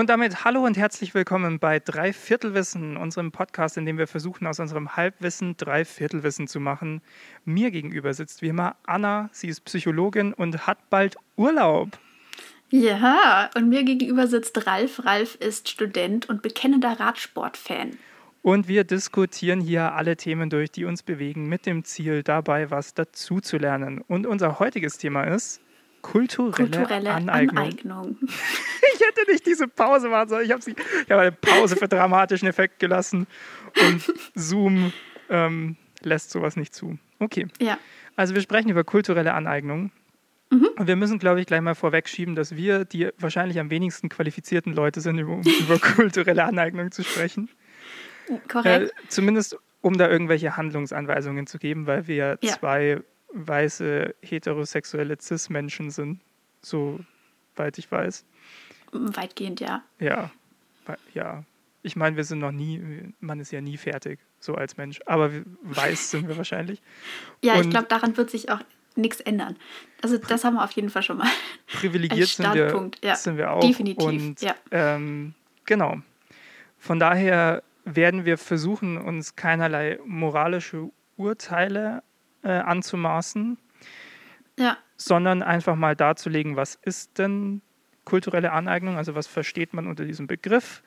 Und damit hallo und herzlich willkommen bei Dreiviertelwissen, unserem Podcast, in dem wir versuchen, aus unserem Halbwissen Dreiviertelwissen zu machen. Mir gegenüber sitzt wie immer Anna, sie ist Psychologin und hat bald Urlaub. Ja, und mir gegenüber sitzt Ralf. Ralf ist Student und bekennender Radsportfan. Und wir diskutieren hier alle Themen durch, die uns bewegen, mit dem Ziel, dabei was dazu zu lernen. Und unser heutiges Thema ist kulturelle, Kulturelle Aneignung. Aneignung. Ich hätte nicht diese Pause machen sollen. Ich habe habe eine Pause für dramatischen Effekt gelassen. Und Zoom ähm, lässt sowas nicht zu. Okay. Ja, Also wir sprechen über kulturelle Aneignung. Und wir müssen, glaube ich, gleich mal vorwegschieben, dass wir die wahrscheinlich am wenigsten qualifizierten Leute sind, um über kulturelle Aneignung zu sprechen. korrekt. Äh, zumindest um da irgendwelche Handlungsanweisungen zu geben, weil wir Ja. zwei weiße, heterosexuelle Cis-Menschen sind, soweit ich weiß. Weitgehend, ja. Ja, ja. Ich meine, wir sind noch nie, man ist ja nie fertig, so als Mensch. Aber weiß sind wir wahrscheinlich. Ja, ich Und- glaube, daran wird sich auch nichts ändern. Also das haben wir auf jeden Fall schon mal. Privilegiert sind wir, ja. sind wir auch. Definitiv, Und ja. ähm, genau. Von daher werden wir versuchen, uns keinerlei moralische Urteile äh, anzumaßen, Ja, sondern einfach mal darzulegen, was ist denn kulturelle Aneignung, also was versteht man unter diesem Begriff,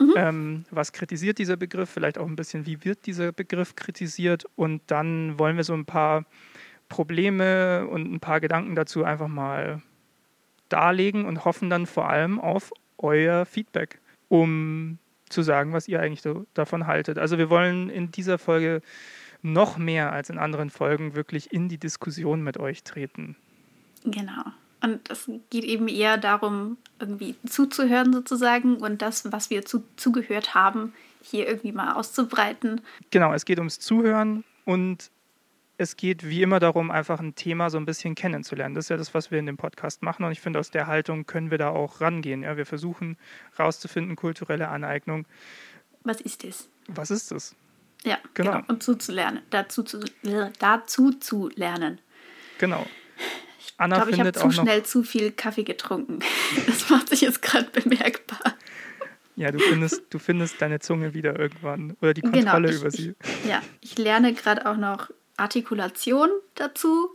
Mhm. ähm, was kritisiert dieser Begriff, vielleicht auch ein bisschen, wie wird dieser Begriff kritisiert? Und dann wollen wir so ein paar Probleme und ein paar Gedanken dazu einfach mal darlegen und hoffen dann vor allem auf euer Feedback, um zu sagen, was ihr eigentlich so davon haltet. Also wir wollen in dieser Folge noch mehr als in anderen Folgen wirklich in die Diskussion mit euch treten. genau. Und es geht eben eher darum, irgendwie zuzuhören sozusagen und das, was wir zu, zugehört haben, hier irgendwie mal auszubreiten. Genau, es geht ums Zuhören und es geht wie immer darum, einfach ein Thema so ein bisschen kennenzulernen. Das ist ja das, was wir in dem Podcast machen und ich finde, aus der Haltung können wir da auch rangehen. Ja, wir versuchen rauszufinden, kulturelle Aneignung. Was ist es? Was ist das? Ja, Genau. genau. Und zuzulernen, dazu zu, dazu zu lernen. Genau. Ich Anna glaube, ich habe zu schnell zu viel Kaffee getrunken. Das macht sich jetzt gerade bemerkbar. Ja, du findest, du findest deine Zunge wieder irgendwann oder die Genau, Kontrolle ich- über sie. Ja, ich lerne gerade auch noch Artikulation dazu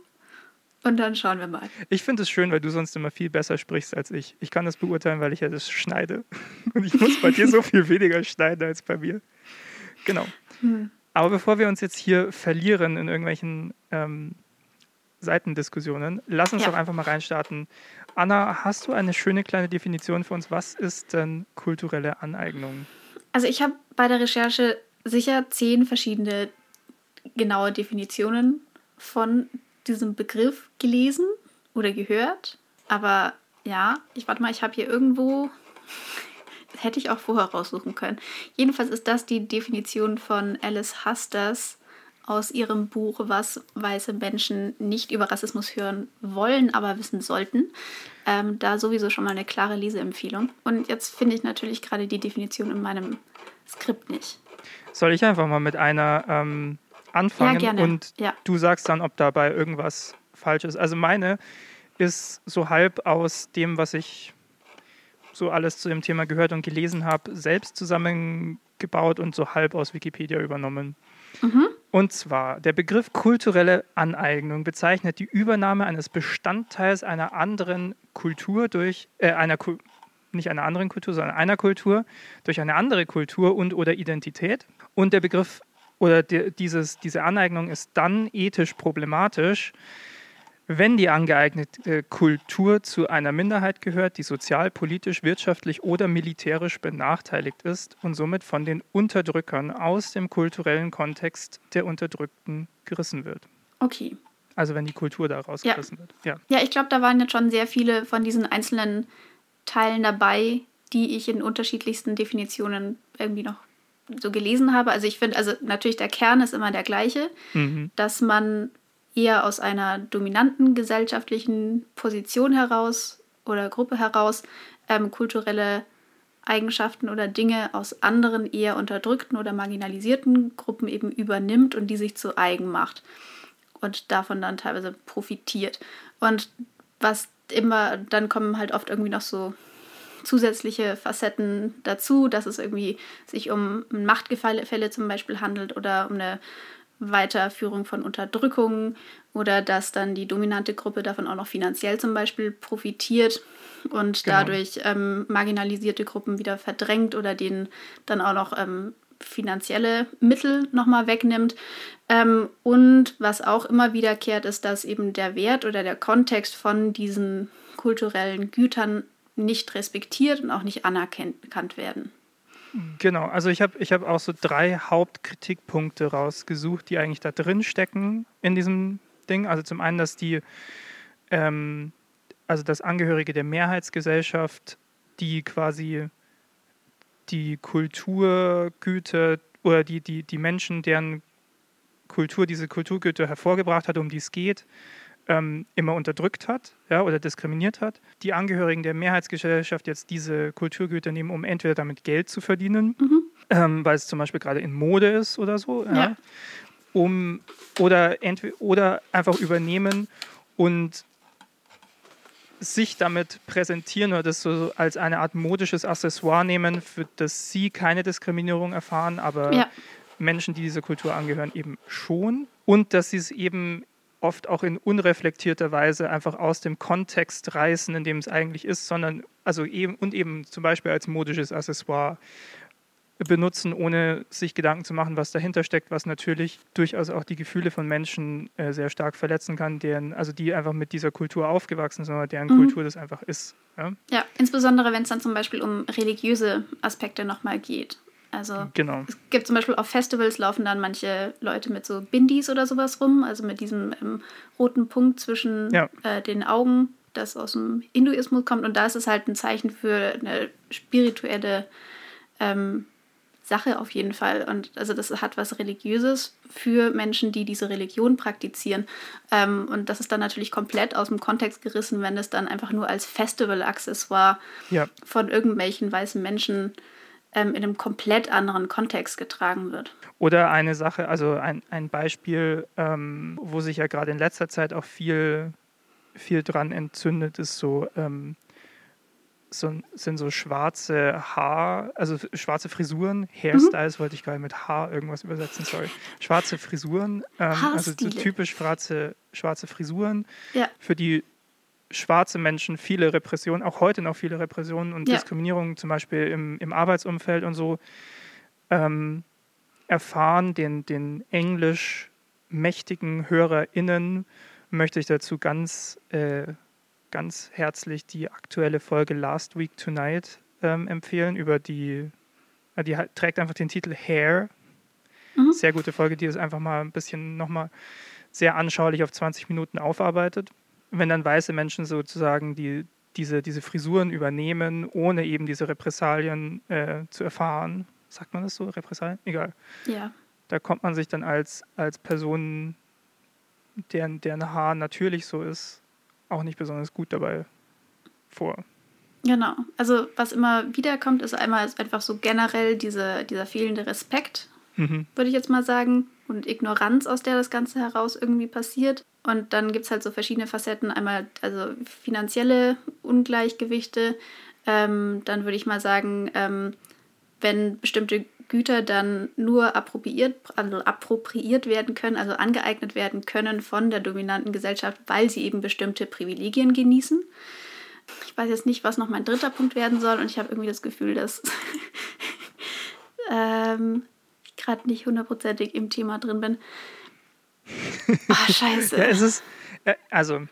und dann schauen wir mal. Ich finde es schön, weil du sonst immer viel besser sprichst als ich. Ich kann das beurteilen, weil ich ja das schneide. Und ich muss bei dir so viel weniger schneiden als bei mir. Genau. Aber bevor wir uns jetzt hier verlieren in irgendwelchen ähm, Seitendiskussionen, lass uns Ja. doch einfach mal reinstarten. Anna, hast du eine schöne kleine Definition für uns? Was ist denn kulturelle Aneignung? Also ich habe bei der Recherche sicher zehn verschiedene genaue Definitionen von diesem Begriff gelesen oder gehört. Aber ja, ich warte mal, ich habe hier irgendwo, hätte ich auch vorher raussuchen können. Jedenfalls ist das die Definition von Alice Hasters aus ihrem Buch Was weiße Menschen nicht über Rassismus hören wollen, aber wissen sollten. Ähm, da sowieso schon mal eine klare Leseempfehlung. Und jetzt finde ich natürlich gerade die Definition in meinem Skript nicht. Soll ich einfach mal mit einer ähm, anfangen Ja, gerne. und Ja. du sagst dann, ob dabei irgendwas falsch ist. Also meine ist so halb aus dem, was ich so alles zu dem Thema gehört und gelesen habe, selbst zusammengebaut und so halb aus Wikipedia übernommen. Und zwar, der Begriff kulturelle Aneignung bezeichnet die Übernahme eines Bestandteils einer anderen Kultur durch, äh, einer nicht einer anderen Kultur, sondern einer Kultur durch eine andere Kultur und oder Identität. Und der Begriff oder die, dieses, diese Aneignung ist dann ethisch problematisch, wenn die angeeignete Kultur zu einer Minderheit gehört, die sozial, politisch, wirtschaftlich oder militärisch benachteiligt ist und somit von den Unterdrückern aus dem kulturellen Kontext der Unterdrückten gerissen wird. Okay. Also wenn die Kultur da rausgerissen wird. Ja. Ja, ich glaube, da waren jetzt schon sehr viele von diesen einzelnen Teilen dabei, die ich in unterschiedlichsten Definitionen irgendwie noch so gelesen habe. Also ich finde, also natürlich der Kern ist immer der gleiche, Mhm. dass man eher aus einer dominanten gesellschaftlichen Position heraus oder Gruppe heraus ähm, kulturelle Eigenschaften oder Dinge aus anderen eher unterdrückten oder marginalisierten Gruppen eben übernimmt und die sich zu eigen macht und davon dann teilweise profitiert. Und was immer, dann kommen halt oft irgendwie noch so zusätzliche Facetten dazu, dass es irgendwie sich um Machtgefälle zum Beispiel handelt oder um eine Weiterführung von Unterdrückung oder dass dann die dominante Gruppe davon auch noch finanziell zum Beispiel profitiert und genau. dadurch ähm, marginalisierte Gruppen wieder verdrängt oder denen dann auch noch ähm, finanzielle Mittel nochmal wegnimmt. Ähm, und was auch immer wiederkehrt, ist, dass eben der Wert oder der Kontext von diesen kulturellen Gütern nicht respektiert und auch nicht anerkannt werden. Genau, also ich habe ich hab auch so drei Hauptkritikpunkte rausgesucht, die eigentlich da drin stecken in diesem Ding. Also zum einen, dass die, ähm, also dass Angehörige der Mehrheitsgesellschaft, die quasi die Kulturgüter oder die, die, die Menschen, deren Kultur diese Kulturgüter hervorgebracht hat, um die es geht, ähm, immer unterdrückt hat ja, oder diskriminiert hat. Die Angehörigen der Mehrheitsgesellschaft jetzt diese Kulturgüter nehmen, um entweder damit Geld zu verdienen, mhm. ähm, weil es zum Beispiel gerade in Mode ist oder so, ja. Ja. Um, oder, oder einfach übernehmen und sich damit präsentieren oder das so als eine Art modisches Accessoire nehmen, für das sie keine Diskriminierung erfahren, aber ja. Menschen, die dieser Kultur angehören, eben schon. Und dass sie es eben oft auch in unreflektierter Weise einfach aus dem Kontext reißen, in dem es eigentlich ist, sondern also eben und eben zum Beispiel als modisches Accessoire benutzen, ohne sich Gedanken zu machen, was dahinter steckt, was natürlich durchaus auch die Gefühle von Menschen äh, sehr stark verletzen kann, deren, also die einfach mit dieser Kultur aufgewachsen sind oder deren mhm. Kultur das einfach ist. Ja, ja insbesondere wenn es dann zum Beispiel um religiöse Aspekte nochmal geht. Also genau. es gibt zum Beispiel auf Festivals laufen dann manche Leute mit so Bindis oder sowas rum, also mit diesem ähm, roten Punkt zwischen ja. äh, den Augen, das aus dem Hinduismus kommt. Und da ist es halt ein Zeichen für eine spirituelle ähm, Sache auf jeden Fall. Und also das hat was Religiöses für Menschen, die diese Religion praktizieren. Ähm, und das ist dann natürlich komplett aus dem Kontext gerissen, wenn es dann einfach nur als Festival-Accessoire ja. von irgendwelchen weißen Menschen ähm, in einem komplett anderen Kontext getragen wird. Oder eine Sache, also ein, ein Beispiel, ähm, wo sich ja gerade in letzter Zeit auch viel, viel dran entzündet, ist so, ähm, so, sind so schwarze Haar, also schwarze Frisuren, Hairstyles mhm. wollte ich gerade mit Haar irgendwas übersetzen, sorry. Schwarze Frisuren, ähm, also so typisch schwarze, schwarze Frisuren, ja. für die schwarze Menschen viele Repressionen, auch heute noch viele Repressionen und ja. Diskriminierungen, zum Beispiel im, im Arbeitsumfeld und so, ähm, erfahren, den, den englisch mächtigen HörerInnen möchte ich dazu ganz, äh, ganz herzlich die aktuelle Folge Last Week Tonight ähm, empfehlen, über die, äh, die trägt einfach den Titel Hair. Mhm. Sehr gute Folge, die das einfach mal ein bisschen nochmal sehr anschaulich auf 20 Minuten aufarbeitet wenn dann weiße Menschen sozusagen die, diese, diese Frisuren übernehmen, ohne eben diese Repressalien äh, zu erfahren, sagt man das so, Repressalien? Egal. Ja. Da kommt man sich dann als, als Person, deren, deren Haar natürlich so ist, auch nicht besonders gut dabei vor. Genau. Also was immer wiederkommt, ist einmal einfach so generell diese, dieser fehlende Respekt, mhm. würde ich jetzt mal sagen, und Ignoranz, aus der das Ganze heraus irgendwie passiert. Und dann gibt es halt so verschiedene Facetten. Einmal also finanzielle Ungleichgewichte. Ähm, dann würde ich mal sagen, ähm, wenn bestimmte Güter dann nur appropriiert, also appropriiert werden können, also angeeignet werden können von der dominanten Gesellschaft, weil sie eben bestimmte Privilegien genießen. Ich weiß jetzt nicht, was noch mein dritter Punkt werden soll und ich habe irgendwie das Gefühl, dass ähm, gerade nicht hundertprozentig im Thema drin bin. Ah, scheiße. ja, es ist, äh, also,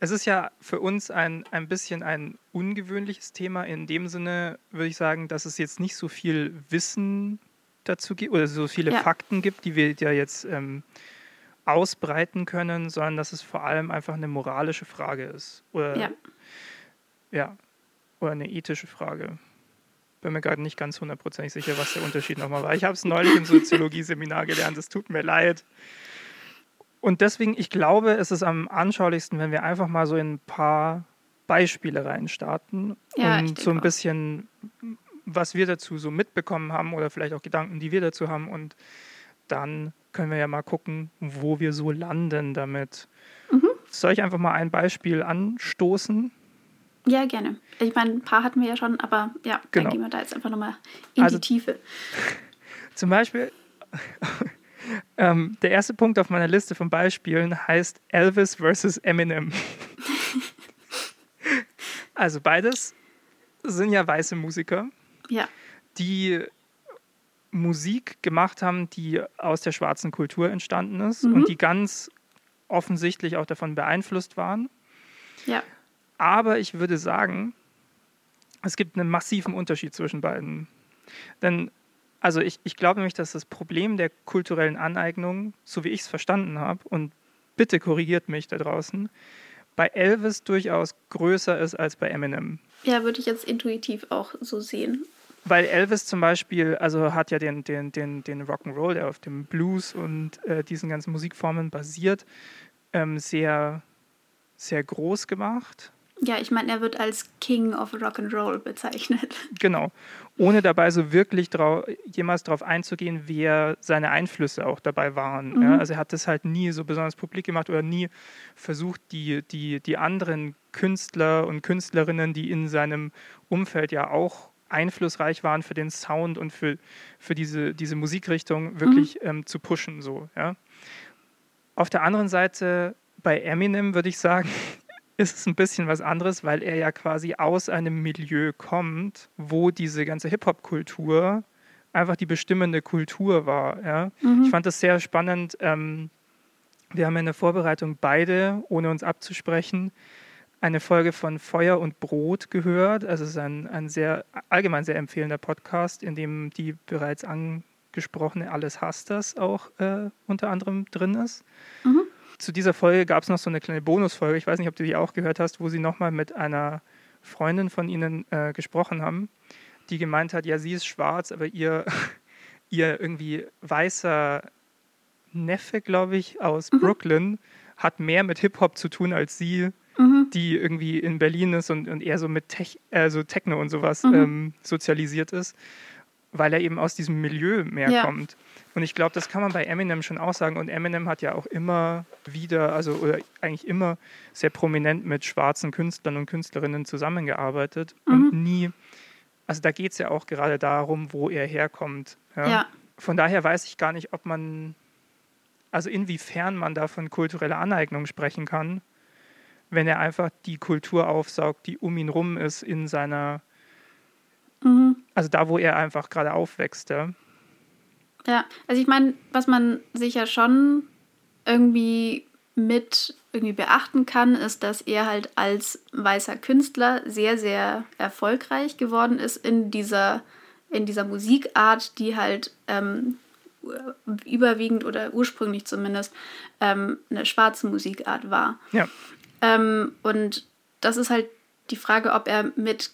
es ist ja für uns ein, ein bisschen ein ungewöhnliches Thema. In dem Sinne würde ich sagen, dass es jetzt nicht so viel Wissen dazu gibt oder so viele ja. Fakten gibt, die wir ja jetzt ähm, ausbreiten können, sondern dass es vor allem einfach eine moralische Frage ist. Oder, ja. ja. Oder eine ethische Frage. Bin mir gerade nicht ganz hundertprozentig sicher, was der Unterschied nochmal war. Ich habe es neulich im Soziologie-Seminar gelernt, es tut mir leid. Und deswegen, ich glaube, es ist am anschaulichsten, wenn wir einfach mal so in ein paar Beispiele reinstarten ja, und so ein bisschen, was wir dazu so mitbekommen haben oder vielleicht auch Gedanken, die wir dazu haben. Und dann können wir ja mal gucken, wo wir so landen damit. Mhm. Soll ich einfach mal ein Beispiel anstoßen? Ja, gerne. Ich meine, ein paar hatten wir ja schon, aber ja, genau. dann gehen wir da jetzt einfach nochmal in also, die Tiefe. Zum Beispiel, ähm, der erste Punkt auf meiner Liste von Beispielen heißt Elvis versus Eminem. also beides sind ja weiße Musiker, ja. die Musik gemacht haben, die aus der schwarzen Kultur entstanden ist mhm. und die ganz offensichtlich auch davon beeinflusst waren. Ja. Aber ich würde sagen, es gibt einen massiven Unterschied zwischen beiden. Denn, also ich, ich glaube nämlich, dass das Problem der kulturellen Aneignung, so wie ich es verstanden habe, und bitte korrigiert mich da draußen, bei Elvis durchaus größer ist als bei Eminem. Ja, würde ich jetzt intuitiv auch so sehen. Weil Elvis zum Beispiel, also hat ja den, den, den, den Rock'n'Roll, der auf dem Blues und äh, diesen ganzen Musikformen basiert, ähm, sehr, sehr groß gemacht. Ja, ich meine, er wird als King of Rock'n'Roll bezeichnet. Genau. Ohne dabei so wirklich drau jemals darauf einzugehen, wer seine Einflüsse auch dabei waren. Mhm. Ja, also er hat das halt nie so besonders publik gemacht oder nie versucht, die, die, die anderen Künstler und Künstlerinnen, die in seinem Umfeld ja auch einflussreich waren für den Sound und für, für diese, diese Musikrichtung, wirklich mhm. ähm, zu pushen. So, ja. Auf der anderen Seite, bei Eminem würde ich sagen, ist es ein bisschen was anderes, weil er ja quasi aus einem Milieu kommt, wo diese ganze Hip-Hop-Kultur einfach die bestimmende Kultur war. Ja? Mhm. Ich fand das sehr spannend. Ähm, wir haben in der Vorbereitung beide, ohne uns abzusprechen, eine Folge von Feuer und Brot gehört. Also es ist ein, ein sehr allgemein sehr empfehlender Podcast, in dem die bereits angesprochene Alles hasst das auch äh, unter anderem drin ist. Mhm zu dieser Folge gab es noch so eine kleine Bonusfolge, ich weiß nicht, ob du die auch gehört hast, wo sie nochmal mit einer Freundin von ihnen äh, gesprochen haben, die gemeint hat, ja, sie ist schwarz, aber ihr, ihr irgendwie weißer Neffe, glaube ich, aus mhm. Brooklyn hat mehr mit Hip-Hop zu tun als sie, mhm. die irgendwie in Berlin ist und, und eher so mit Tech, äh, so Techno und sowas mhm. ähm, sozialisiert ist weil er eben aus diesem Milieu mehr ja. kommt. Und ich glaube, das kann man bei Eminem schon auch sagen. Und Eminem hat ja auch immer wieder, also oder eigentlich immer sehr prominent mit schwarzen Künstlern und Künstlerinnen zusammengearbeitet mhm. und nie, also da geht es ja auch gerade darum, wo er herkommt. Ja? ja. Von daher weiß ich gar nicht, ob man, also inwiefern man da von kultureller Aneignung sprechen kann, wenn er einfach die Kultur aufsaugt, die um ihn rum ist in seiner Mhm. Also da, wo er einfach gerade aufwächst. Ja, ja also ich meine, was man sich ja schon irgendwie mit irgendwie beachten kann, ist, dass er halt als weißer Künstler sehr, sehr erfolgreich geworden ist in dieser, in dieser Musikart, die halt ähm, überwiegend oder ursprünglich zumindest ähm, eine schwarze Musikart war. Ja. Ähm, und das ist halt die Frage, ob er mit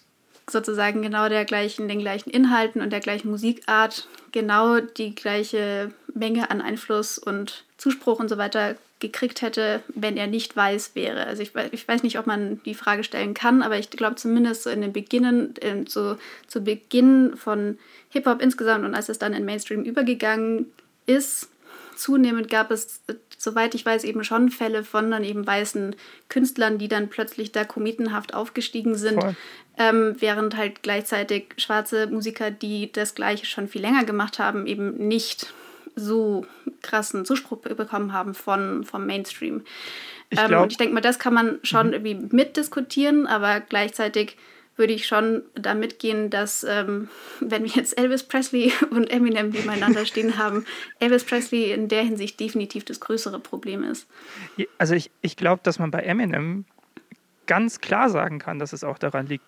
sozusagen genau der gleichen, den gleichen Inhalten und der gleichen Musikart genau die gleiche Menge an Einfluss und Zuspruch und so weiter gekriegt hätte, wenn er nicht weiß wäre. Also ich, ich weiß nicht, ob man die Frage stellen kann, aber ich glaube zumindest so in den Beginnen, in, so, zu Beginn von Hip-Hop insgesamt und als es dann in Mainstream übergegangen ist, zunehmend gab es, soweit ich weiß, eben schon Fälle von dann eben weißen Künstlern, die dann plötzlich da kometenhaft aufgestiegen sind, ähm, während halt gleichzeitig schwarze Musiker, die das Gleiche schon viel länger gemacht haben, eben nicht so krassen Zuspruch bekommen haben von, vom Mainstream. Ich ähm, und ich denke mal, das kann man schon mhm. irgendwie mitdiskutieren, aber gleichzeitig würde ich schon da mitgehen, dass ähm, wenn wir jetzt Elvis Presley und Eminem nebeneinander stehen haben, Elvis Presley in der Hinsicht definitiv das größere Problem ist. Also ich, ich glaube, dass man bei Eminem ganz klar sagen kann, dass es auch daran liegt,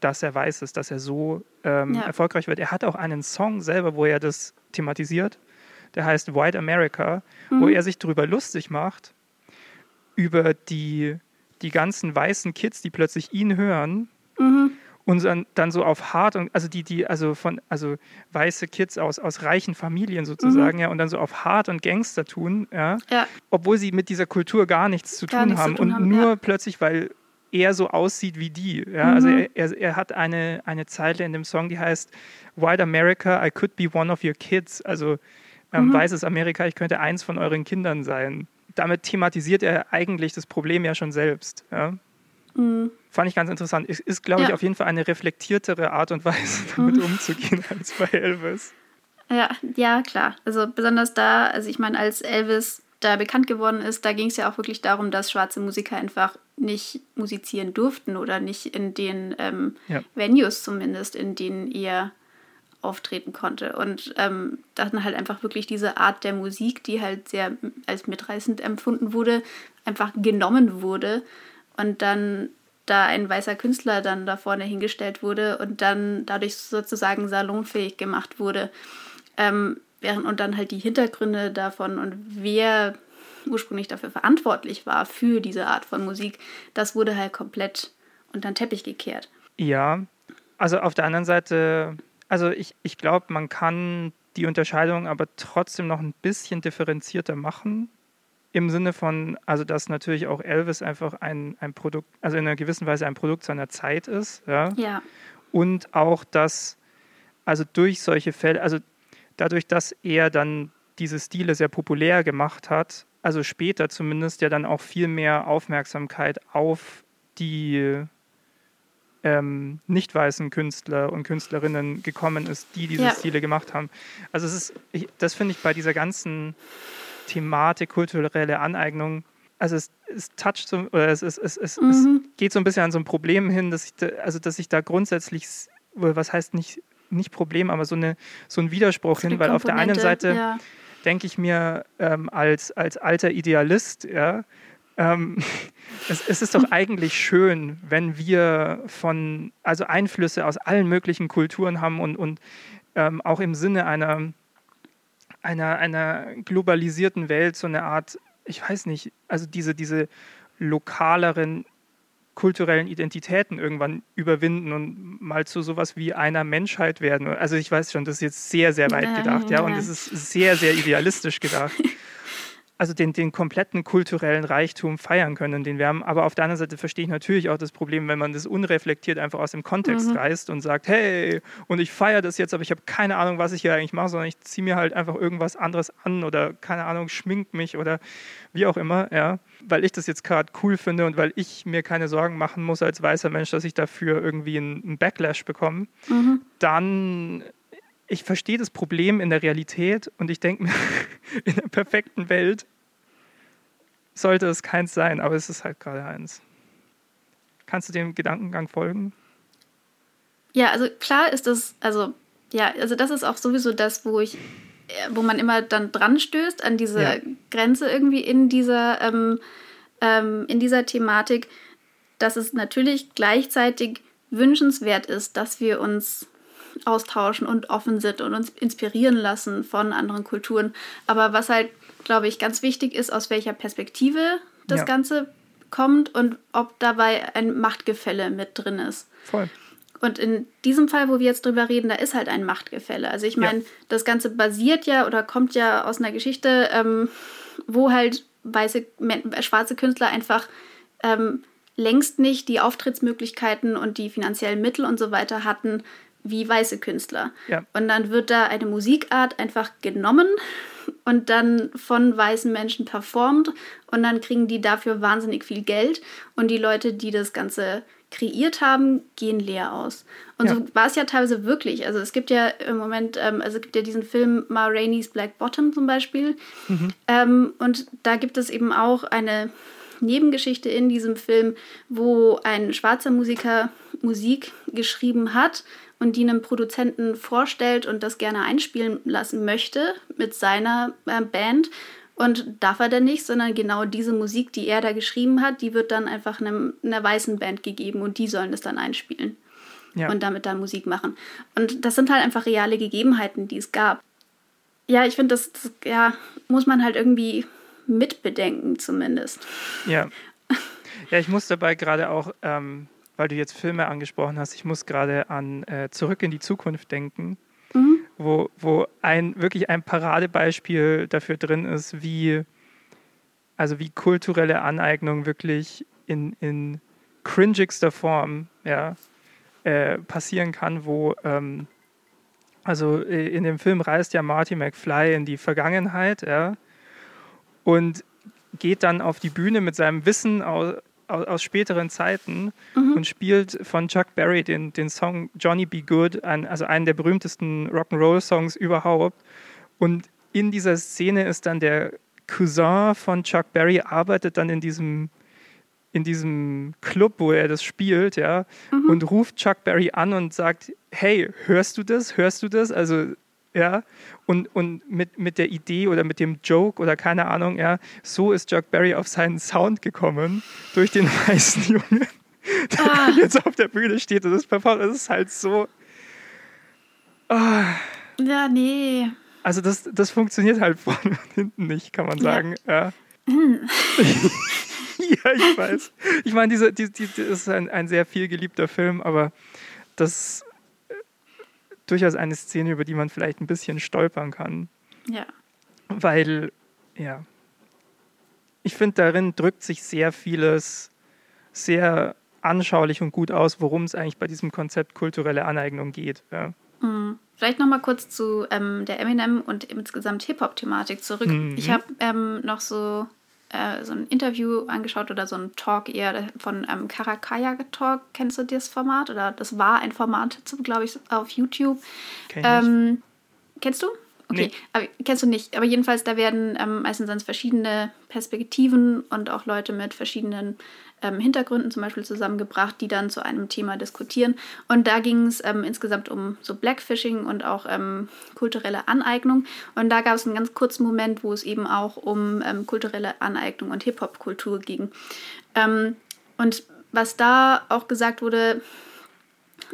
dass er weiß ist, dass er so ähm, ja. erfolgreich wird. Er hat auch einen Song selber, wo er das thematisiert. Der heißt White America, mhm. wo er sich darüber lustig macht, über die, die ganzen weißen Kids, die plötzlich ihn hören Mhm. Und dann, dann so auf hart und also die, die, also von, also weiße Kids aus, aus reichen Familien sozusagen, mhm. ja, und dann so auf hart und Gangster tun, ja, ja. obwohl sie mit dieser Kultur gar nichts zu, gar tun, nichts haben. zu tun, haben. Und nur ja. plötzlich, weil er so aussieht wie die. Ja? Also mhm. Also er, er, er, hat eine, eine Zeile in dem Song, die heißt White America, I could be one of your kids. Also ähm, mhm. weißes Amerika, ich könnte eins von euren Kindern sein. Damit thematisiert er eigentlich das Problem ja schon selbst. Ja? Mhm. Fand ich ganz interessant. Ist, ist glaube ja. ich, auf jeden Fall eine reflektiertere Art und Weise, damit mhm. umzugehen als bei Elvis. Ja, ja, klar. Also besonders da, also ich meine, als Elvis da bekannt geworden ist, da ging es ja auch wirklich darum, dass schwarze Musiker einfach nicht musizieren durften oder nicht in den ähm, ja. Venues zumindest, in denen er auftreten konnte. Und ähm, dann halt einfach wirklich diese Art der Musik, die halt sehr als mitreißend empfunden wurde, einfach genommen wurde und dann da ein weißer Künstler dann da vorne hingestellt wurde und dann dadurch sozusagen salonfähig gemacht wurde. Ähm, während und dann halt die Hintergründe davon und wer ursprünglich dafür verantwortlich war für diese Art von Musik, das wurde halt komplett unter den Teppich gekehrt. Ja, also auf der anderen Seite, also ich, ich glaube, man kann die Unterscheidung aber trotzdem noch ein bisschen differenzierter machen. Im Sinne von, also dass natürlich auch Elvis einfach ein, ein Produkt, also in einer gewissen Weise ein Produkt seiner Zeit ist. Ja. ja. Und auch, dass, also durch solche Fälle, also dadurch, dass er dann diese Stile sehr populär gemacht hat, also später zumindest ja dann auch viel mehr Aufmerksamkeit auf die ähm, nicht weißen Künstler und Künstlerinnen gekommen ist, die diese ja. Stile gemacht haben. Also es ist, ich, das finde ich bei dieser ganzen Thematik kulturelle Aneignung. Also es, es toucht so, oder es, es, es, es, mhm. es geht so ein bisschen an so ein Problem hin, dass ich da, also dass ich da grundsätzlich, was heißt nicht, nicht Problem, aber so, eine, so ein Widerspruch hin, weil auf der einen Seite ja. denke ich mir ähm, als, als alter Idealist, ja, ähm, es, es, ist doch eigentlich schön, wenn wir von, also Einflüsse aus allen möglichen Kulturen haben und, und ähm, auch im Sinne einer einer, einer globalisierten Welt so eine Art, ich weiß nicht, also diese, diese lokaleren kulturellen Identitäten irgendwann überwinden und mal zu sowas wie einer Menschheit werden. Also ich weiß schon, das ist jetzt sehr, sehr weit gedacht, ja, und es ist sehr, sehr idealistisch gedacht also den, den kompletten kulturellen Reichtum feiern können, den wir haben. Aber auf der anderen Seite verstehe ich natürlich auch das Problem, wenn man das unreflektiert einfach aus dem Kontext mhm. reißt und sagt, hey, und ich feiere das jetzt, aber ich habe keine Ahnung, was ich hier eigentlich mache, sondern ich ziehe mir halt einfach irgendwas anderes an oder keine Ahnung, schmink mich oder wie auch immer, ja, weil ich das jetzt gerade cool finde und weil ich mir keine Sorgen machen muss als weißer Mensch, dass ich dafür irgendwie einen Backlash bekomme, mhm. dann ich verstehe das Problem in der Realität und ich denke mir, in der perfekten Welt sollte es keins sein, aber es ist halt gerade eins. Kannst du dem Gedankengang folgen? Ja, also klar ist das, also ja, also das ist auch sowieso das, wo ich, wo man immer dann dran stößt an diese ja. Grenze irgendwie in dieser, ähm, ähm, in dieser Thematik, dass es natürlich gleichzeitig wünschenswert ist, dass wir uns austauschen und offen sind und uns inspirieren lassen von anderen Kulturen. Aber was halt, glaube ich, ganz wichtig ist, aus welcher Perspektive das ja. Ganze kommt und ob dabei ein Machtgefälle mit drin ist. Voll. Und in diesem Fall, wo wir jetzt drüber reden, da ist halt ein Machtgefälle. Also ich meine, ja. das Ganze basiert ja oder kommt ja aus einer Geschichte, ähm, wo halt weiße, schwarze Künstler einfach ähm, längst nicht die Auftrittsmöglichkeiten und die finanziellen Mittel und so weiter hatten, wie weiße Künstler. Ja. Und dann wird da eine Musikart einfach genommen und dann von weißen Menschen performt und dann kriegen die dafür wahnsinnig viel Geld und die Leute, die das Ganze kreiert haben, gehen leer aus. Und ja. so war es ja teilweise wirklich. Also es gibt ja im Moment, ähm, also es gibt ja diesen Film Ma Rainey's Black Bottom zum Beispiel. Mhm. Ähm, und da gibt es eben auch eine Nebengeschichte in diesem Film, wo ein schwarzer Musiker Musik geschrieben hat und die einem Produzenten vorstellt und das gerne einspielen lassen möchte mit seiner äh, Band. Und darf er dann nicht, sondern genau diese Musik, die er da geschrieben hat, die wird dann einfach einem, einer weißen Band gegeben und die sollen das dann einspielen ja. und damit dann Musik machen. Und das sind halt einfach reale Gegebenheiten, die es gab. Ja, ich finde, das, das ja, muss man halt irgendwie mitbedenken zumindest. Ja. Ja, ich muss dabei gerade auch ähm, weil du jetzt Filme angesprochen hast, ich muss gerade an äh, Zurück in die Zukunft denken, mhm. wo, wo ein wirklich ein Paradebeispiel dafür drin ist, wie, also wie kulturelle Aneignung wirklich in, in cringigster Form ja, äh, passieren kann, wo ähm, also äh, in dem Film reist ja Marty McFly in die Vergangenheit, ja, und geht dann auf die Bühne mit seinem Wissen aus, aus, späteren Zeiten mhm. und spielt von Chuck Berry den, den Song Johnny Be Good, ein, also einen der berühmtesten Rock'n'Roll-Songs überhaupt. Und in dieser Szene ist dann der Cousin von Chuck Berry, arbeitet dann in diesem in diesem Club, wo er das spielt, ja, mhm. und ruft Chuck Berry an und sagt, hey, hörst du das? Hörst du das? Also, ja, und, und mit, mit der Idee oder mit dem Joke oder keine Ahnung, ja, so ist Chuck Berry auf seinen Sound gekommen, durch den weißen Jungen, der ah. jetzt auf der Bühne steht und das performt. Das ist halt so. Oh. Ja, nee. Also das, das funktioniert halt vorne und hinten nicht, kann man sagen. Ja. ja. ja, ich weiß. Ich meine, diese, die, die, das ist ein, ein sehr viel geliebter Film, aber das durchaus eine Szene, über die man vielleicht ein bisschen stolpern kann. Ja. Weil, ja, ich finde, darin drückt sich sehr vieles sehr anschaulich und gut aus, worum es eigentlich bei diesem Konzept kulturelle Aneignung geht. Ja. Mhm. Vielleicht noch mal kurz zu ähm, der Eminem und insgesamt Hip-Hop-Thematik zurück. Mhm. Ich habe ähm, noch so äh, so ein Interview angeschaut oder so ein Talk eher von ähm, Karakaya Talk. Kennst du das Format? Oder das war ein Format, glaube ich, auf YouTube. Kenn ähm, kennst du? Okay, nee. aber kennst du nicht. Aber jedenfalls, da werden ähm, meistens verschiedene Perspektiven und auch Leute mit verschiedenen ähm, Hintergründen zum Beispiel zusammengebracht, die dann zu einem Thema diskutieren. Und da ging es ähm, insgesamt um so Blackfishing und auch ähm, kulturelle Aneignung. Und da gab es einen ganz kurzen Moment, wo es eben auch um ähm, kulturelle Aneignung und Hip-Hop-Kultur ging. Ähm, und was da auch gesagt wurde,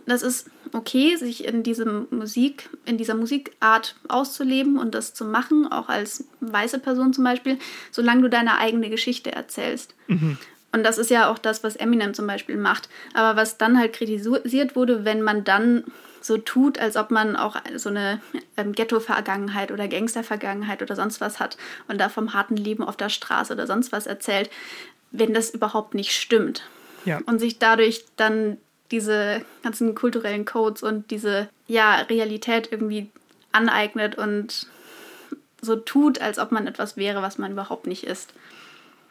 das ist okay, sich in diesem Musik, in dieser Musikart auszuleben und das zu machen, auch als weiße Person zum Beispiel, solange du deine eigene Geschichte erzählst. Mhm. Und das ist ja auch das, was Eminem zum Beispiel macht. Aber was dann halt kritisiert wurde, wenn man dann so tut, als ob man auch so eine ähm, Ghetto-Vergangenheit oder Gangster-Vergangenheit oder sonst was hat und da vom harten Leben auf der Straße oder sonst was erzählt, wenn das überhaupt nicht stimmt. Ja. Und sich dadurch dann diese ganzen kulturellen Codes und diese ja, Realität irgendwie aneignet und so tut, als ob man etwas wäre, was man überhaupt nicht ist.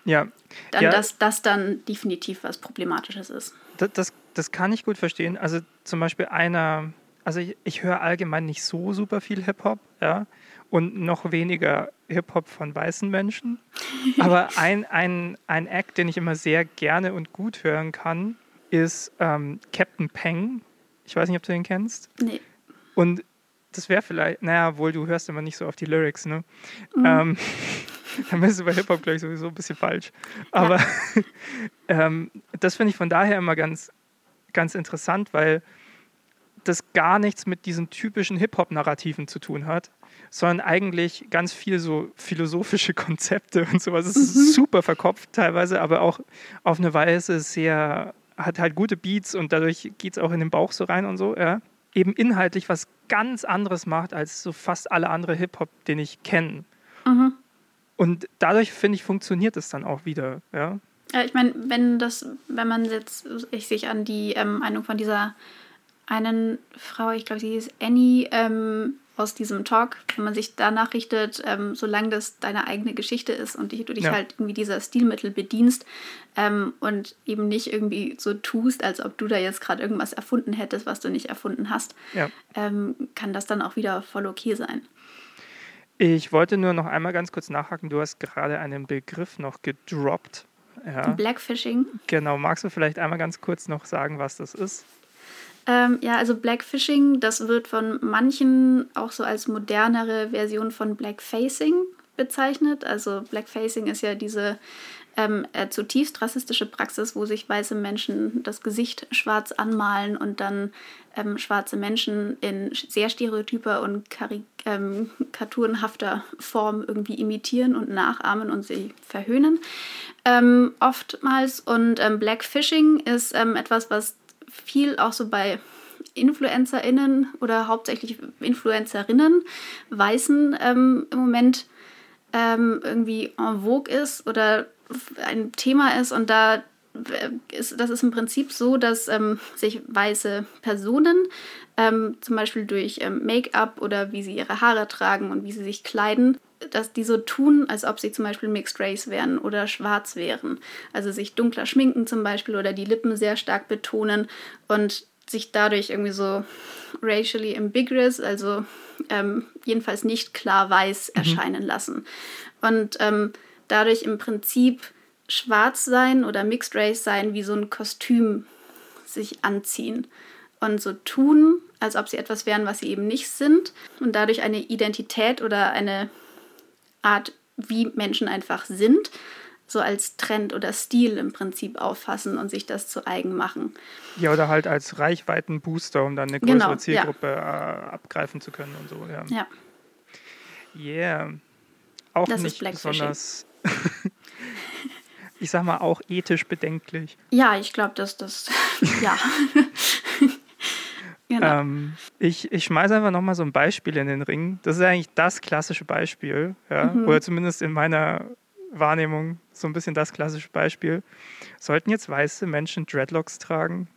Ja. Dann, ja. Dass das dann definitiv was Problematisches ist. Das, das, das kann ich gut verstehen. Also zum Beispiel einer, also ich, ich höre allgemein nicht so super viel Hip-Hop, ja, und noch weniger Hip-Hop von weißen Menschen. Aber ein, ein, ein Act, den ich immer sehr gerne und gut hören kann, ist ähm, Captain Peng. Ich weiß nicht, ob du den kennst. Nee. Und das wäre vielleicht, naja, wohl du hörst immer nicht so auf die Lyrics, ne? Mhm. Ähm, dann bist du bei Hip-Hop, glaube ich, sowieso ein bisschen falsch. Aber ja. ähm, das finde ich von daher immer ganz, ganz interessant, weil das gar nichts mit diesen typischen Hip-Hop-Narrativen zu tun hat, sondern eigentlich ganz viel so philosophische Konzepte und sowas. Es ist mhm. super verkopft teilweise, aber auch auf eine Weise sehr, hat halt gute Beats und dadurch geht es auch in den Bauch so rein und so, ja. Eben inhaltlich was ganz anderes macht als so fast alle andere Hip-Hop, den ich kenne. Und dadurch, finde ich, funktioniert es dann auch wieder. Ja, ja ich meine, wenn das, wenn man jetzt, ich sich an die ähm, Meinung von dieser einen Frau, ich glaube, sie hieß Annie, ähm, aus diesem Talk, wenn man sich danach richtet, ähm, solange das deine eigene Geschichte ist und du dich ja. halt irgendwie dieser Stilmittel bedienst ähm, und eben nicht irgendwie so tust, als ob du da jetzt gerade irgendwas erfunden hättest, was du nicht erfunden hast, ja. ähm, kann das dann auch wieder voll okay sein. Ich wollte nur noch einmal ganz kurz nachhaken. Du hast gerade einen Begriff noch gedroppt. Ja. Blackfishing. Genau. Magst du vielleicht einmal ganz kurz noch sagen, was das ist? Ähm, ja, also Blackfishing, das wird von manchen auch so als modernere Version von Blackfacing bezeichnet. Also Blackfacing ist ja diese ähm, äh, zutiefst rassistische Praxis, wo sich weiße Menschen das Gesicht schwarz anmalen und dann ähm, schwarze Menschen in sehr stereotyper und karikaturenhafter ähm, Form irgendwie imitieren und nachahmen und sie verhöhnen. Ähm, oftmals. Und ähm, Blackfishing ist ähm, etwas, was viel auch so bei InfluencerInnen oder hauptsächlich Influencerinnen, Weißen im Moment irgendwie en vogue ist oder ein Thema ist und da äh, ist, das ist im Prinzip so, dass ähm, sich weiße Personen ähm, zum Beispiel durch ähm, Make-up oder wie sie ihre Haare tragen und wie sie sich kleiden dass die so tun, als ob sie zum Beispiel Mixed Race wären oder schwarz wären. Also sich dunkler schminken zum Beispiel oder die Lippen sehr stark betonen und sich dadurch irgendwie so racially ambiguous, also ähm, jedenfalls nicht klar weiß mhm. erscheinen lassen. Und ähm, dadurch im Prinzip schwarz sein oder Mixed Race sein wie so ein Kostüm sich anziehen und so tun, als ob sie etwas wären, was sie eben nicht sind und dadurch eine Identität oder eine Art, wie Menschen einfach sind, so als Trend oder Stil im Prinzip auffassen und sich das zu eigen machen. Ja, oder halt als Reichweitenbooster, um dann eine größere genau, Zielgruppe ja. äh, abgreifen zu können und so, ja. Ja. Yeah. Auch das nicht besonders, ich sag mal, auch ethisch bedenklich. Ja, ich glaube, dass das, ja. Genau. Ähm, ich, ich schmeiße einfach nochmal so ein Beispiel in den Ring. Das ist eigentlich das klassische Beispiel, ja? Mhm. oder zumindest in meiner Wahrnehmung so ein bisschen das klassische Beispiel. Sollten jetzt weiße Menschen Dreadlocks tragen?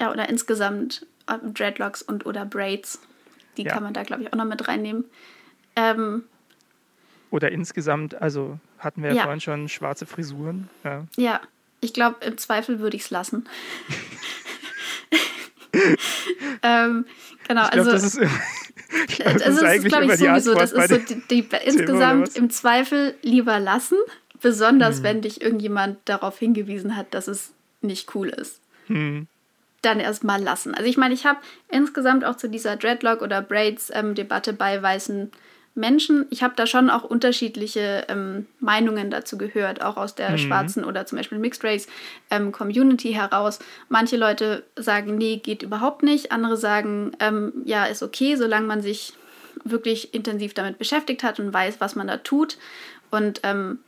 Ja, oder insgesamt äh, Dreadlocks und oder Braids. Die ja. kann man da, glaube ich, auch noch mit reinnehmen. Ähm, oder insgesamt, also hatten wir ja, ja vorhin schon schwarze Frisuren. Ja, ja ich glaube, im Zweifel würde ich es lassen. ähm, genau, glaub, also. Das ist, das, das ist, glaube ich, sowieso. Das ist so die, die insgesamt im Zweifel lieber lassen, besonders hm. wenn dich irgendjemand darauf hingewiesen hat, dass es nicht cool ist. Hm. Dann erstmal lassen. Also ich meine, ich habe insgesamt auch zu dieser Dreadlock- oder Braids-Debatte ähm, bei weißen Menschen. Ich habe da schon auch unterschiedliche ähm, Meinungen dazu gehört, auch aus der mhm. schwarzen oder zum Beispiel Mixed Race ähm, Community heraus. Manche Leute sagen, nee, geht überhaupt nicht. Andere sagen, ähm, ja, ist okay, solange man sich wirklich intensiv damit beschäftigt hat und weiß, was man da tut. Und ähm,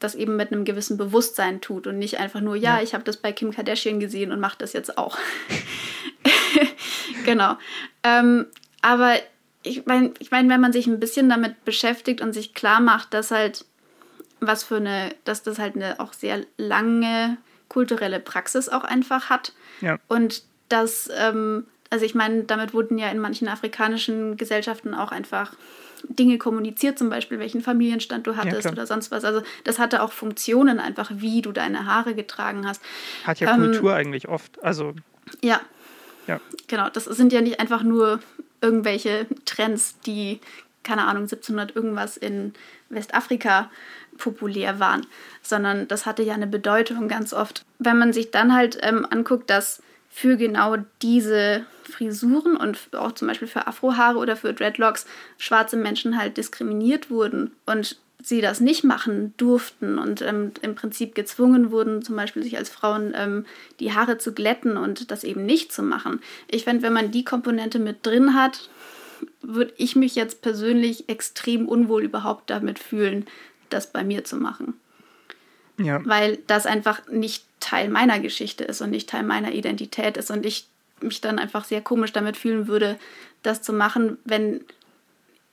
das eben mit einem gewissen Bewusstsein tut und nicht einfach nur, ja, ja. ich habe das bei Kim Kardashian gesehen und mache das jetzt auch. genau. Ähm, aber ich meine, ich mein, wenn man sich ein bisschen damit beschäftigt und sich klar macht, dass halt was für eine, dass das halt eine auch sehr lange kulturelle Praxis auch einfach hat. Ja. Und dass, ähm, also ich meine, damit wurden ja in manchen afrikanischen Gesellschaften auch einfach Dinge kommuniziert, zum Beispiel welchen Familienstand du hattest ja, oder sonst was. Also das hatte auch Funktionen einfach, wie du deine Haare getragen hast. Hat ja ähm, Kultur eigentlich oft. Also ja. Ja. Genau, das sind ja nicht einfach nur irgendwelche Trends, die, keine Ahnung, 1700 irgendwas in Westafrika populär waren, sondern das hatte ja eine Bedeutung ganz oft. Wenn man sich dann halt ähm, anguckt, dass für genau diese Frisuren und auch zum Beispiel für Afrohaare oder für Dreadlocks schwarze Menschen halt diskriminiert wurden und sie das nicht machen durften und ähm, im Prinzip gezwungen wurden, zum Beispiel sich als Frauen ähm, die Haare zu glätten und das eben nicht zu machen. Ich finde, wenn man die Komponente mit drin hat, würde ich mich jetzt persönlich extrem unwohl überhaupt damit fühlen, das bei mir zu machen. Ja. Weil das einfach nicht Teil meiner Geschichte ist und nicht Teil meiner Identität ist und ich mich dann einfach sehr komisch damit fühlen würde, das zu machen, wenn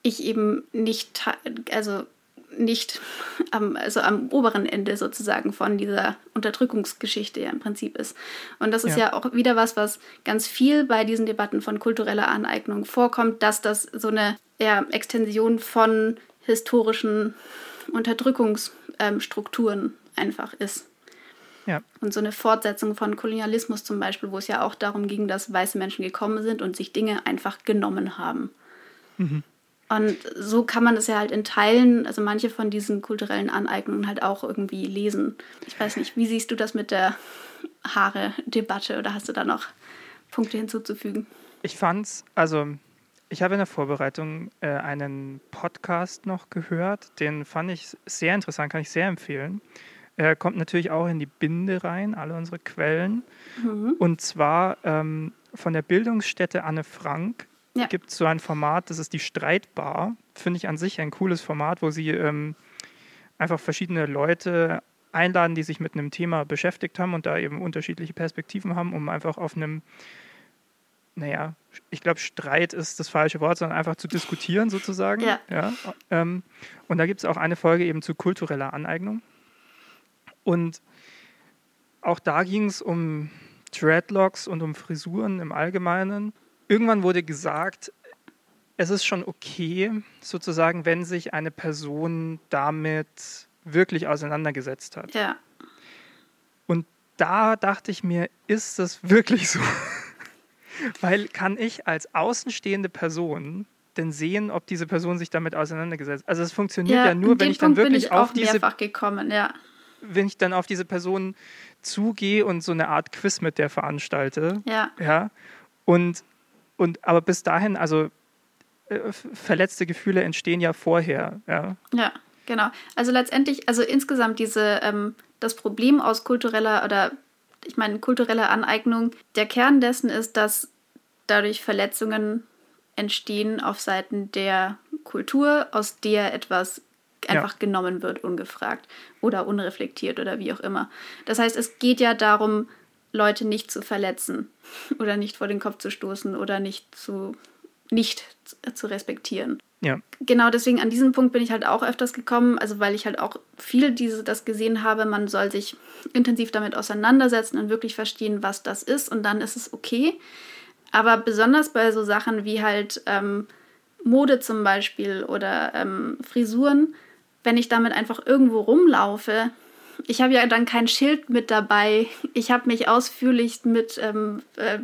ich eben nicht, also nicht am, also am oberen Ende sozusagen von dieser Unterdrückungsgeschichte ja im Prinzip ist. Und das ist ja. ja auch wieder was, was ganz viel bei diesen Debatten von kultureller Aneignung vorkommt, dass das so eine ja, Extension von historischen Unterdrückungsstrukturen ähm, einfach ist. Ja. Und so eine Fortsetzung von Kolonialismus zum Beispiel, wo es ja auch darum ging, dass weiße Menschen gekommen sind und sich Dinge einfach genommen haben. Mhm. Und so kann man das ja halt in Teilen, also manche von diesen kulturellen Aneignungen halt auch irgendwie lesen. Ich weiß nicht, wie siehst du das mit der Haare-Debatte oder hast du da noch Punkte hinzuzufügen? Ich fand's, also ich habe in der Vorbereitung äh, einen Podcast noch gehört, den fand ich sehr interessant, kann ich sehr empfehlen. Er kommt natürlich auch in die Binde rein, alle unsere Quellen. Mhm. Und zwar ähm, von der Bildungsstätte Anne Frank ja. gibt es so ein Format, das ist die Streitbar. Finde ich an sich ein cooles Format, wo sie ähm, einfach verschiedene Leute einladen, die sich mit einem Thema beschäftigt haben und da eben unterschiedliche Perspektiven haben, um einfach auf einem, naja, ich glaube, Streit ist das falsche Wort, sondern einfach zu diskutieren sozusagen. Ja. ja ähm, und da gibt es auch eine Folge eben zu kultureller Aneignung. Und auch da ging es um Dreadlocks und um Frisuren im Allgemeinen irgendwann wurde gesagt, es ist schon okay, sozusagen, wenn sich eine Person damit wirklich auseinandergesetzt hat. Ja. Und da dachte ich mir, ist das wirklich so? Weil kann ich als außenstehende Person denn sehen, ob diese Person sich damit auseinandergesetzt hat? Also es funktioniert ja, ja nur, wenn ich dann Punkt wirklich ich auf diese gekommen, ja. wenn ich dann auf diese Person zugehe und so eine Art Quiz mit der veranstalte. Ja. Ja. Und, und aber bis dahin, also äh, verletzte Gefühle entstehen ja vorher, ja. Ja, genau. Also letztendlich, also insgesamt diese, ähm, das Problem aus kultureller oder ich meine kulturelle Aneignung, der Kern dessen ist, dass dadurch Verletzungen entstehen auf Seiten der Kultur, aus der etwas einfach ja. genommen wird, ungefragt oder unreflektiert oder wie auch immer. Das heißt, es geht ja darum, Leute nicht zu verletzen oder nicht vor den Kopf zu stoßen oder nicht zu nicht zu respektieren. Ja. Genau deswegen an diesem Punkt bin ich halt auch öfters gekommen, also weil ich halt auch viel diese, das gesehen habe, man soll sich intensiv damit auseinandersetzen und wirklich verstehen, was das ist und dann ist es okay. Aber besonders bei so Sachen wie halt ähm, Mode zum Beispiel oder ähm, Frisuren, wenn ich damit einfach irgendwo rumlaufe, ich habe ja dann kein Schild mit dabei. Ich habe mich ausführlich mit ähm, äh,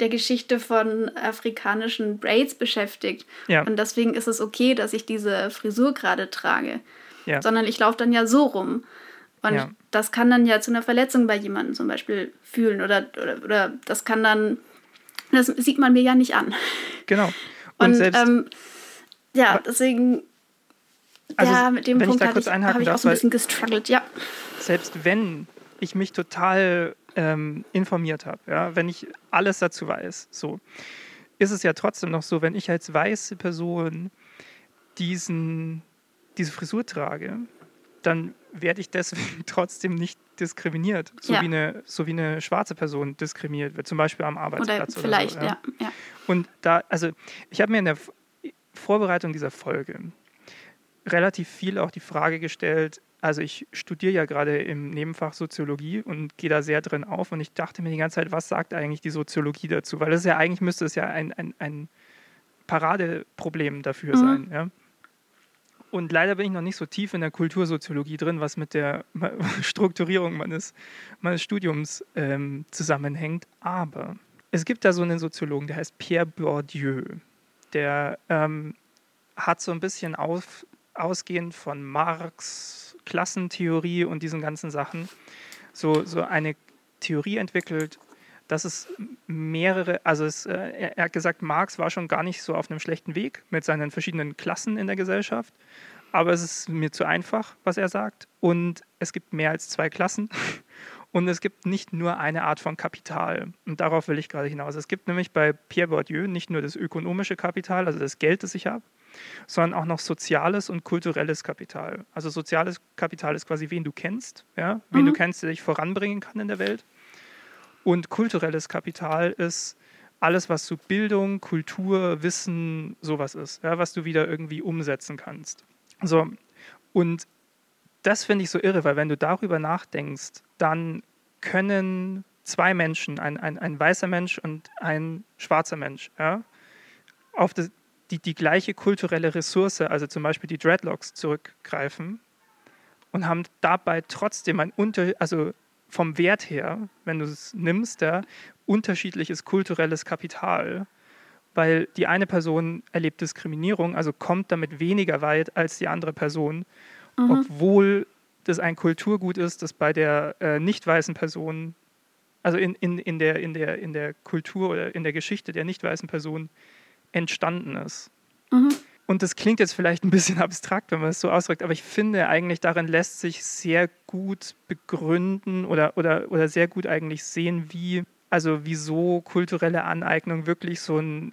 der Geschichte von afrikanischen Braids beschäftigt. Ja. Und deswegen ist es okay, dass ich diese Frisur gerade trage. Ja. Sondern ich laufe dann ja so rum. Und Ja. das kann dann ja zu einer Verletzung bei jemandem zum Beispiel fühlen. Oder, oder, oder das kann dann, das sieht man mir ja nicht an. Genau. Und, Und, selbst, ähm, ja, deswegen, Also, ja, mit dem wenn ich Punkt da kurz ich, einhaken hab ich auch so ein bisschen gestruggelt. Ja, selbst wenn ich mich total ähm, informiert habe, ja, wenn ich alles dazu weiß, so, ist es ja trotzdem noch so, wenn ich als weiße Person diesen, diese Frisur trage, dann werde ich deswegen trotzdem nicht diskriminiert, so, Ja. wie eine, so wie eine schwarze Person diskriminiert wird, zum Beispiel am oder Arbeitsplatz. vielleicht, oder so, ja. ja. Und da, also ich habe mir in der Vorbereitung dieser Folge relativ viel auch die Frage gestellt, also ich studiere ja gerade im Nebenfach Soziologie und gehe da sehr drin auf und ich dachte mir die ganze Zeit, was sagt eigentlich die Soziologie dazu? Weil das ja eigentlich müsste es ja ein, ein, ein Paradeproblem dafür Mhm. sein. Ja? Und leider bin ich noch nicht so tief in der Kultursoziologie drin, was mit der Strukturierung meines, meines Studiums ähm, zusammenhängt. Aber es gibt da so einen Soziologen, der heißt Pierre Bourdieu. Der ähm, hat so ein bisschen auf, ausgehend von Marx, Klassentheorie und diesen ganzen Sachen so, so eine Theorie entwickelt, dass es mehrere, also es, äh, er, er hat gesagt, Marx war schon gar nicht so auf einem schlechten Weg mit seinen verschiedenen Klassen in der Gesellschaft, aber es ist mir zu einfach, was er sagt. Und es gibt mehr als zwei Klassen und es gibt nicht nur eine Art von Kapital. Und darauf will ich gerade hinaus. Es gibt nämlich bei Pierre Bourdieu nicht nur das ökonomische Kapital, also das Geld, das ich habe, sondern auch noch soziales und kulturelles Kapital. Also soziales Kapital ist quasi, wen du kennst, ja, wen Mhm. du kennst, der dich voranbringen kann in der Welt. Und kulturelles Kapital ist alles, was so Bildung, Kultur, Wissen, sowas ist, ja, was du wieder irgendwie umsetzen kannst. So, und das finde ich so irre, weil wenn du darüber nachdenkst, dann können zwei Menschen, ein, ein, ein weißer Mensch und ein schwarzer Mensch, ja, auf das, die, die gleiche kulturelle Ressource, also zum Beispiel die Dreadlocks, zurückgreifen und haben dabei trotzdem ein unter, also vom Wert her, wenn du es nimmst, ja, unterschiedliches kulturelles Kapital, weil die eine Person erlebt Diskriminierung, also kommt damit weniger weit als die andere Person, Mhm. obwohl das ein Kulturgut ist, das bei der äh, nicht weißen Person, also in, in, in, der, in, der, in der Kultur oder in der Geschichte der nicht weißen Person entstanden ist. Mhm. Und das klingt jetzt vielleicht ein bisschen abstrakt, wenn man es so ausdrückt, aber ich finde eigentlich, darin lässt sich sehr gut begründen oder, oder, oder sehr gut eigentlich sehen, wie, also wieso kulturelle Aneignung wirklich so ein,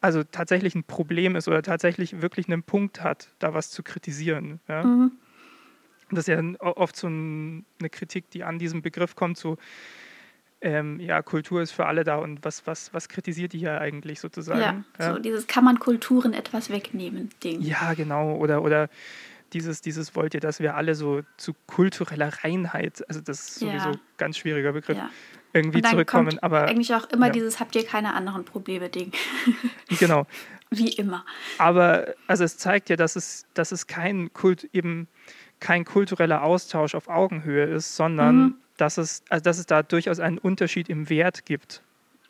also tatsächlich ein Problem ist oder tatsächlich wirklich einen Punkt hat, da was zu kritisieren. Ja? Mhm. Das ist ja oft so ein, eine Kritik, die an diesem Begriff kommt, so, ähm, ja, Kultur ist für alle da und was, was, was kritisiert die hier eigentlich sozusagen? Ja, so dieses kann man Kulturen etwas wegnehmen Ding. Ja, genau. Oder, oder dieses, dieses wollt ihr, dass wir alle so zu kultureller Reinheit, also das ist Ja. sowieso ein ganz schwieriger Begriff, Ja. irgendwie zurückkommen. Aber eigentlich auch immer ja. dieses habt ihr keine anderen Probleme Ding. genau. Wie immer. Aber also es zeigt ja, dass es, dass es kein Kult, eben kein kultureller Austausch auf Augenhöhe ist, sondern mhm. Dass, es, also dass es da durchaus einen Unterschied im Wert gibt.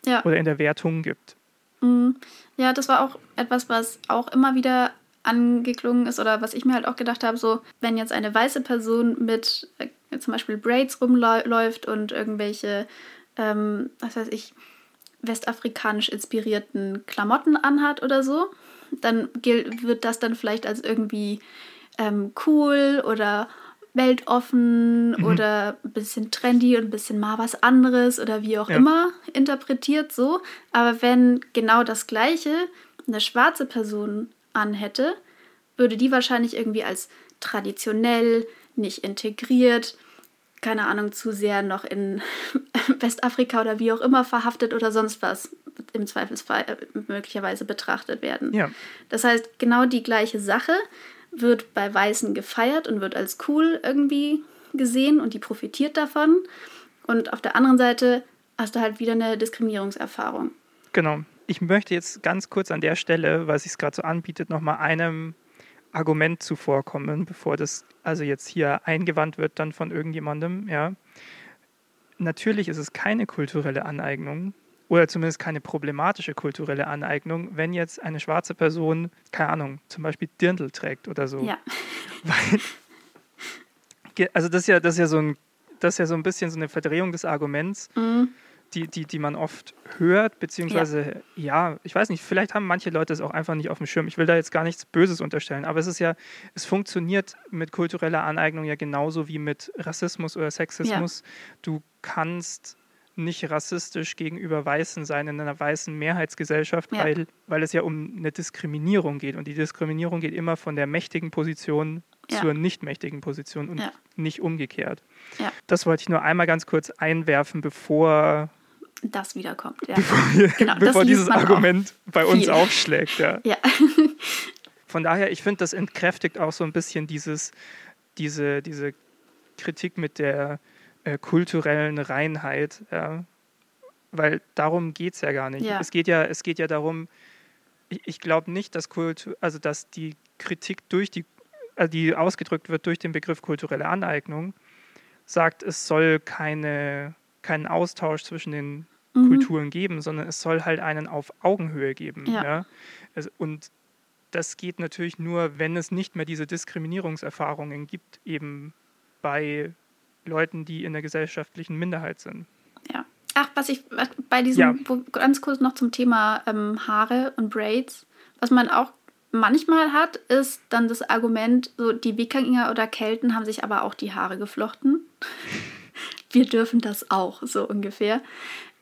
Ja. Oder in der Wertung gibt. Mhm. Ja, das war auch etwas, was auch immer wieder angeklungen ist oder was ich mir halt auch gedacht habe, so wenn jetzt eine weiße Person mit äh, zum Beispiel Braids rumläuft und irgendwelche, ähm, was weiß ich, westafrikanisch inspirierten Klamotten anhat oder so, dann gilt, wird das dann vielleicht als irgendwie ähm, cool oder weltoffen mhm. oder ein bisschen trendy und ein bisschen mal was anderes oder wie auch ja. immer interpretiert so. Aber wenn genau das Gleiche eine schwarze Person anhätte, würde die wahrscheinlich irgendwie als traditionell, nicht integriert, keine Ahnung, zu sehr noch in Westafrika oder wie auch immer verhaftet oder sonst was im Zweifelsfall äh, möglicherweise betrachtet werden. Ja. Das heißt, genau die gleiche Sache wird bei Weißen gefeiert und wird als cool irgendwie gesehen und die profitiert davon. Und auf der anderen Seite hast du halt wieder eine Diskriminierungserfahrung. Genau. Ich möchte jetzt ganz kurz an der Stelle, weil es gerade so anbietet, nochmal einem Argument zuvorkommen, bevor das also jetzt hier eingewandt wird dann von irgendjemandem, ja. Natürlich ist es keine kulturelle Aneignung oder zumindest keine problematische kulturelle Aneignung, wenn jetzt eine schwarze Person, keine Ahnung, zum Beispiel Dirndl trägt oder so. Ja. Weil, also das ist ja, das ist ja so ein, das ist ja so ein bisschen so eine Verdrehung des Arguments. Mhm die, die, die man oft hört, beziehungsweise, ja. ja. ich weiß nicht, vielleicht haben manche Leute es auch einfach nicht auf dem Schirm. Ich will da jetzt gar nichts Böses unterstellen, aber es ist ja, es funktioniert mit kultureller Aneignung ja genauso wie mit Rassismus oder Sexismus. Ja. Du kannst nicht rassistisch gegenüber Weißen sein in einer weißen Mehrheitsgesellschaft, ja. weil, weil es ja um eine Diskriminierung geht. Und die Diskriminierung geht immer von der mächtigen Position ja. zur nicht mächtigen Position und ja. nicht umgekehrt. Das wollte ich nur einmal ganz kurz einwerfen, bevor das wiederkommt. Ja. Bevor, wir, genau, bevor dieses Argument bei viel. uns aufschlägt. Ja. ja. Von daher, ich finde, das entkräftigt auch so ein bisschen dieses, diese, diese Kritik mit der äh, kulturellen Reinheit. Ja. Weil darum geht es ja gar nicht. Ja. Es, geht ja, es geht ja darum, ich, ich glaube nicht, dass Kultur, also dass die Kritik durch die, also die ausgedrückt wird durch den Begriff kulturelle Aneignung, sagt, es soll keine keinen Austausch zwischen den mhm. Kulturen geben, sondern es soll halt einen auf Augenhöhe geben. Ja. ja? Also, und das geht natürlich nur, wenn es nicht mehr diese Diskriminierungserfahrungen gibt, eben bei Leuten, die in der gesellschaftlichen Minderheit sind. Ja. Ach, was ich bei diesem, ja. ganz kurz noch zum Thema ähm, Haare und Braids, was man auch manchmal hat, ist dann das Argument, so die Wikinger oder Kelten haben sich aber auch die Haare geflochten wir dürfen das auch, so ungefähr.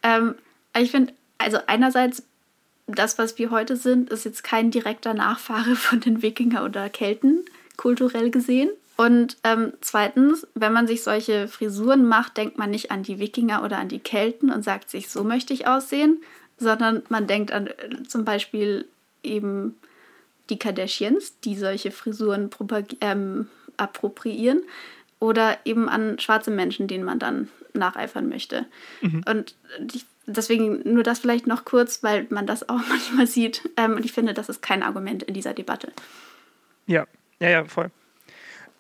Ähm, ich finde, also einerseits, das, was wir heute sind, ist jetzt kein direkter Nachfahre von den Wikinger oder Kelten, kulturell gesehen. Und ähm, zweitens, wenn man sich solche Frisuren macht, denkt man nicht an die Wikinger oder an die Kelten und sagt sich, so möchte ich aussehen, sondern man denkt an äh, zum Beispiel eben die Kardashians, die solche Frisuren ähm, appropriieren oder eben an schwarze Menschen, denen man dann nacheifern möchte. Mhm. Und ich, deswegen nur das vielleicht noch kurz, weil man das auch manchmal sieht. Ähm, und ich finde, das ist kein Argument in dieser Debatte. Ja, ja, ja, voll.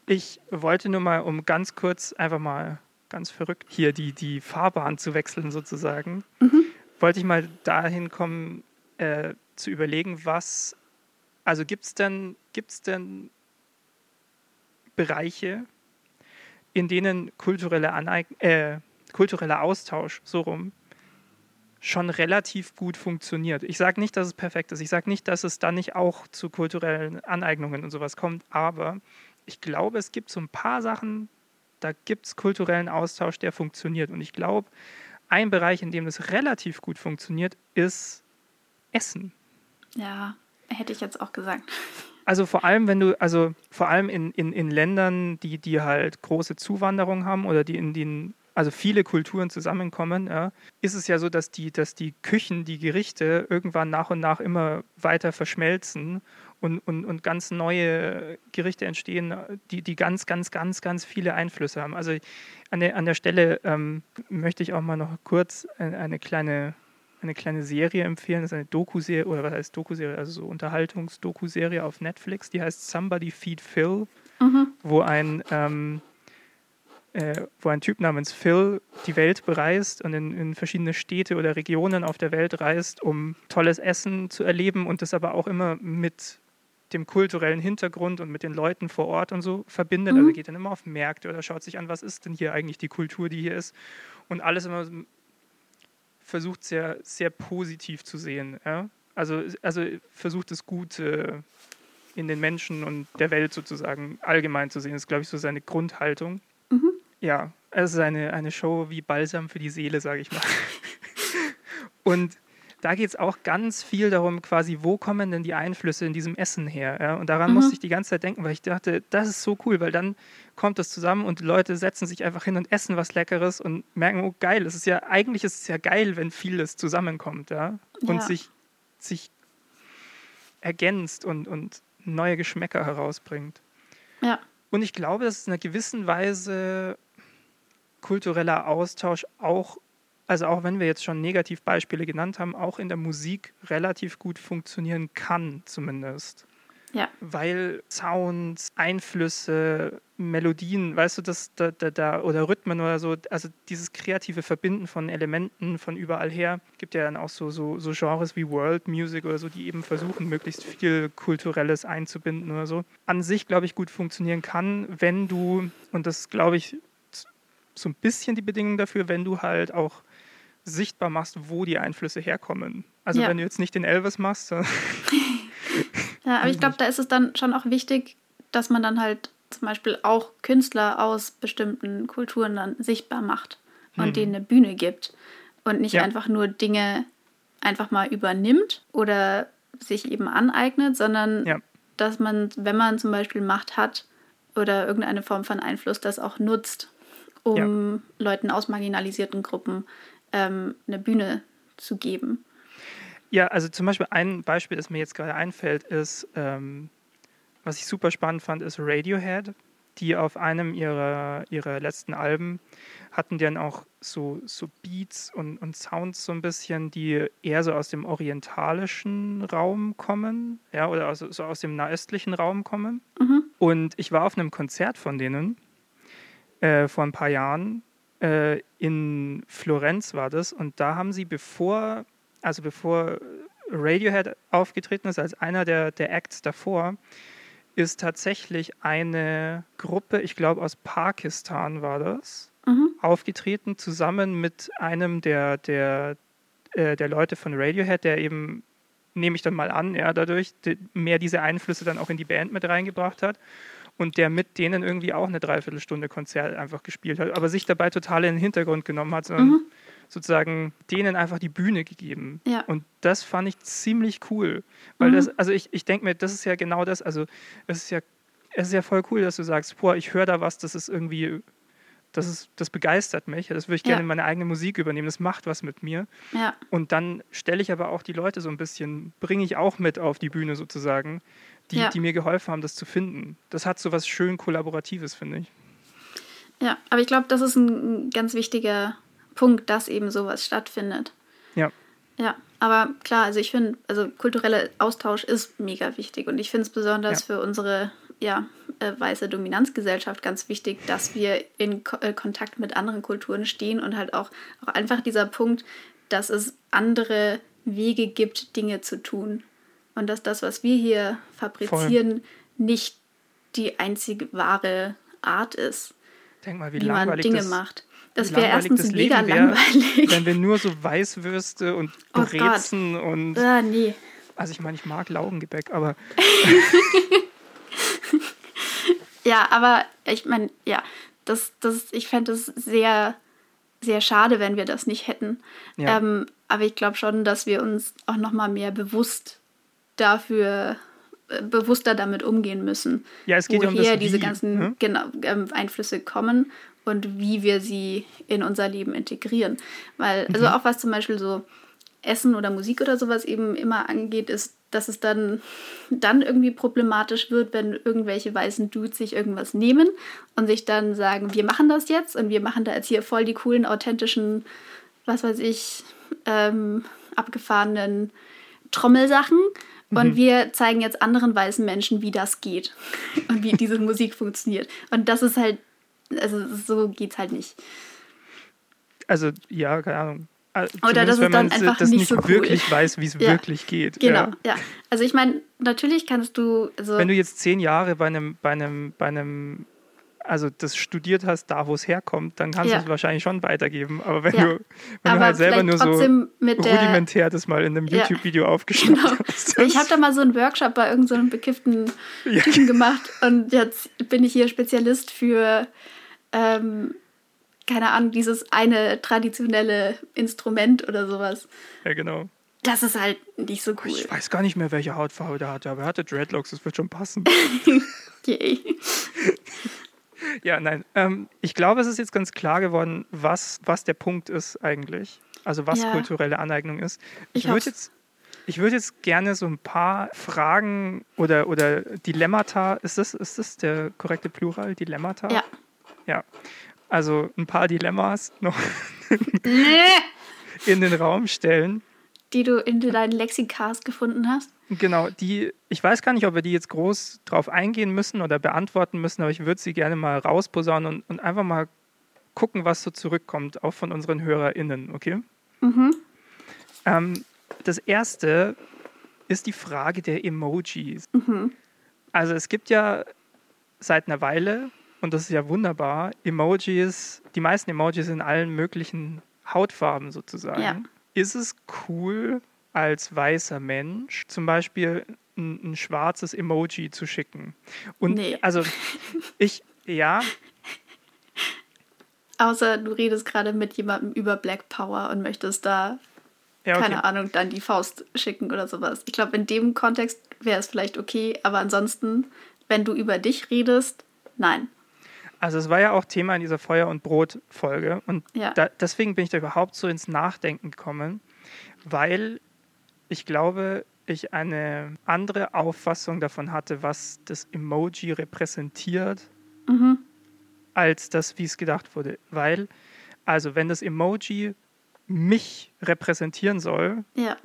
Ich wollte nur mal, um ganz kurz einfach mal ganz verrückt hier die, die Fahrbahn zu wechseln sozusagen, mhm. wollte ich mal dahin kommen, äh, zu überlegen, was, also gibt es denn, gibt's denn Bereiche, in denen kulturelle Aneig äh, kultureller Austausch so rum schon relativ gut funktioniert. Ich sage nicht, dass es perfekt ist. Ich sage nicht, dass es dann nicht auch zu kulturellen Aneignungen und sowas kommt. Aber ich glaube, es gibt so ein paar Sachen, da gibt es kulturellen Austausch, der funktioniert. Und ich glaube, ein Bereich, in dem das relativ gut funktioniert, ist Essen. Ja, hätte ich jetzt auch gesagt. Also vor allem, wenn du, also vor allem in, in, in Ländern, die, die halt große Zuwanderung haben oder die in denen also viele Kulturen zusammenkommen, ja, ist es ja so, dass die, dass die Küchen, die Gerichte irgendwann nach und nach immer weiter verschmelzen und, und, und ganz neue Gerichte entstehen, die, die ganz, ganz, ganz, ganz viele Einflüsse haben. Also an der, an der Stelle ähm, möchte ich auch mal noch kurz eine, eine kleine eine kleine Serie empfehlen. Das ist eine Doku-Serie, oder was heißt Doku-Serie? Also so Unterhaltungs-Doku-Serie auf Netflix. Die heißt Somebody Feed Phil, Mhm. wo ein, ähm, äh, wo ein Typ namens Phil die Welt bereist und in, in verschiedene Städte oder Regionen auf der Welt reist, um tolles Essen zu erleben und das aber auch immer mit dem kulturellen Hintergrund und mit den Leuten vor Ort und so verbindet. Mhm. Also geht dann immer auf Märkte oder schaut sich an, was ist denn hier eigentlich die Kultur, die hier ist. Und alles immer versucht sehr, sehr positiv zu sehen. Ja? Also, also versucht das Gute in den Menschen und der Welt sozusagen allgemein zu sehen. Das ist, glaube ich, so seine Grundhaltung. Mhm. Ja, es ist eine, eine Show wie Balsam für die Seele, sage ich mal. und da geht es auch ganz viel darum, quasi, wo kommen denn die Einflüsse in diesem Essen her? Ja? Und daran Mhm. musste ich die ganze Zeit denken, weil ich dachte, das ist so cool, weil dann kommt das zusammen und die Leute setzen sich einfach hin und essen was Leckeres und merken, oh geil, es ist ja, eigentlich ist es ja geil, wenn vieles zusammenkommt, ja, und Ja. sich, sich ergänzt und, und neue Geschmäcker herausbringt. Ja. Und ich glaube, dass in einer gewissen Weise kultureller Austausch auch, also auch wenn wir jetzt schon Negativbeispiele genannt haben, auch in der Musik relativ gut funktionieren kann, zumindest. Ja. Weil Sounds, Einflüsse, Melodien, weißt du, das da, da, da, oder Rhythmen oder so, also dieses kreative Verbinden von Elementen von überall her, gibt ja dann auch so, so, so Genres wie World Music oder so, die eben versuchen, möglichst viel Kulturelles einzubinden oder so. An sich, glaube ich, gut funktionieren kann, wenn du, und das glaube ich, so ein bisschen die Bedingung dafür, wenn du halt auch sichtbar machst, wo die Einflüsse herkommen. Also Ja. wenn du jetzt nicht den Elvis machst, Ja, aber ich glaube, da ist es dann schon auch wichtig, dass man dann halt zum Beispiel auch Künstler aus bestimmten Kulturen dann sichtbar macht und Mhm. denen eine Bühne gibt und nicht Ja. einfach nur Dinge einfach mal übernimmt oder sich eben aneignet, sondern Ja. dass man, wenn man zum Beispiel Macht hat oder irgendeine Form von Einfluss, das auch nutzt, um Leuten aus marginalisierten Gruppen ähm, eine Bühne zu geben. Ja, also zum Beispiel ein Beispiel, das mir jetzt gerade einfällt, ist, ähm, was ich super spannend fand, ist Radiohead, die auf einem ihrer, ihrer letzten Alben hatten dann auch so, so Beats und, und Sounds so ein bisschen, die eher so aus dem orientalischen Raum kommen, ja, oder aus, so aus dem nahöstlichen Raum kommen. Mhm. Und ich war auf einem Konzert von denen äh, vor ein paar Jahren. Äh, in Florenz war das. Und da haben sie, bevor, also bevor Radiohead aufgetreten ist, als einer der, der Acts davor, ist tatsächlich eine Gruppe, ich glaube aus Pakistan war das, Mhm. aufgetreten, zusammen mit einem der, der, äh, der Leute von Radiohead, der eben, nehme ich dann mal an, ja, dadurch die, mehr diese Einflüsse dann auch in die Band mit reingebracht hat und der mit denen irgendwie auch eine Dreiviertelstunde Konzert einfach gespielt hat, aber sich dabei total in den Hintergrund genommen hat, sondern Mhm. sozusagen denen einfach die Bühne gegeben. Ja. Und das fand ich ziemlich cool, weil Mhm. das, also ich, ich denke mir, das ist ja genau das, also es ist ja, es ist ja voll cool, dass du sagst, boah, ich höre da was, das ist irgendwie, das ist, das begeistert mich, das würde ich gerne Ja. in meine eigene Musik übernehmen, das macht was mit mir. Ja. Und dann stelle ich aber auch die Leute so ein bisschen, bringe ich auch mit auf die Bühne sozusagen, die, Ja. die mir geholfen haben, das zu finden. Das hat so was schön Kollaboratives, finde ich. Ja, aber ich glaube, das ist ein ganz wichtiger Punkt, dass eben sowas stattfindet. Ja. Ja, aber klar, also ich finde, also kultureller Austausch ist mega wichtig und ich finde es besonders für unsere ja, äh, weiße Dominanzgesellschaft ganz wichtig, dass wir in Ko äh, Kontakt mit anderen Kulturen stehen und halt auch, auch einfach dieser Punkt, dass es andere Wege gibt, Dinge zu tun und dass das, was wir hier fabrizieren, nicht die einzig wahre Art ist, Denk mal, wie, wie man Dinge das, macht. Das wäre erstens das mega Leben wär, langweilig. Wenn wir nur so Weißwürste und Oh Gott. Brezen und Ah, nee. also ich meine, ich mag Laugengebäck, aber Ja, aber ich meine, ja, das, das, ich fände es sehr, sehr schade, wenn wir das nicht hätten. Ja. Ähm, aber ich glaube schon, dass wir uns auch noch mal mehr bewusst dafür, äh, bewusster damit umgehen müssen. Ja, es geht ja um woher das diese Wie, ganzen ne? genau, ähm, Einflüsse kommen und wie wir sie in unser Leben integrieren. Weil, also Mhm. auch was zum Beispiel so Essen oder Musik oder sowas eben immer angeht, ist, dass es dann, dann irgendwie problematisch wird, wenn irgendwelche weißen Dudes sich irgendwas nehmen und sich dann sagen, wir machen das jetzt und wir machen da jetzt hier voll die coolen, authentischen, was weiß ich, ähm, abgefahrenen Trommelsachen. Und mhm. wir zeigen jetzt anderen weißen Menschen, wie das geht und wie diese Musik funktioniert. Und das ist halt, also so geht's halt nicht. Also, ja, keine Ahnung. Äh, Oder dass es dann einfach das nicht, nicht so cool. wirklich weiß, wie es ja. wirklich geht. Genau, ja. ja. Also ich meine, natürlich kannst du. Also Wenn du jetzt zehn Jahre bei einem, bei einem, bei einem also das studiert hast, da wo es herkommt, dann kannst ja. du es wahrscheinlich schon weitergeben. Aber wenn ja. du, wenn du halt selber nur so rudimentär das mal in einem YouTube-Video aufgeschnappt genau. hast. Ich habe da mal so einen Workshop bei irgendeinem so bekifften Typen gemacht und jetzt bin ich hier Spezialist für, ähm, keine Ahnung, dieses eine traditionelle Instrument oder sowas. Ja, genau. Das ist halt nicht so cool. Ich weiß gar nicht mehr, welche Hautfarbe der hatte, aber er hatte Dreadlocks, das wird schon passen. Yay. Ja, nein. Ähm, ich glaube, es ist jetzt ganz klar geworden, was, was der Punkt ist eigentlich. Also was ja. kulturelle Aneignung ist. Ich, ich würde jetzt, ich jetzt gerne so ein paar Fragen oder, oder Dilemmata, ist das, ist das der korrekte Plural, Dilemmata? Ja. Ja. Also ein paar Dilemmas noch in den Raum stellen. Die du in deinen Lexikas gefunden hast? Genau, die, ich weiß gar nicht, ob wir die jetzt groß drauf eingehen müssen oder beantworten müssen, aber ich würde sie gerne mal rausposaunen und, und einfach mal gucken, was so zurückkommt, auch von unseren HörerInnen, okay? Mhm. Ähm, das erste ist die Frage der Emojis. Mhm. Also es gibt ja seit einer Weile, und das ist ja wunderbar, Emojis, die meisten Emojis in allen möglichen Hautfarben sozusagen. Ja. Ist es cool, als weißer Mensch zum Beispiel ein, ein schwarzes Emoji zu schicken. Und nee. also ich, ja. Außer du redest gerade mit jemandem über Black Power und möchtest da, ja, okay. keine Ahnung, dann die Faust schicken oder sowas. Ich glaube, in dem Kontext wäre es vielleicht okay, aber ansonsten, wenn du über dich redest, nein. Also es war ja auch Thema in dieser Feuer- und Brot-Folge und ja. da, deswegen bin ich da überhaupt so ins Nachdenken gekommen, weil ich glaube, ich eine andere Auffassung davon hatte, was das Emoji repräsentiert, mhm. als das, wie es gedacht wurde. Weil, also wenn das Emoji mich repräsentieren soll, ja.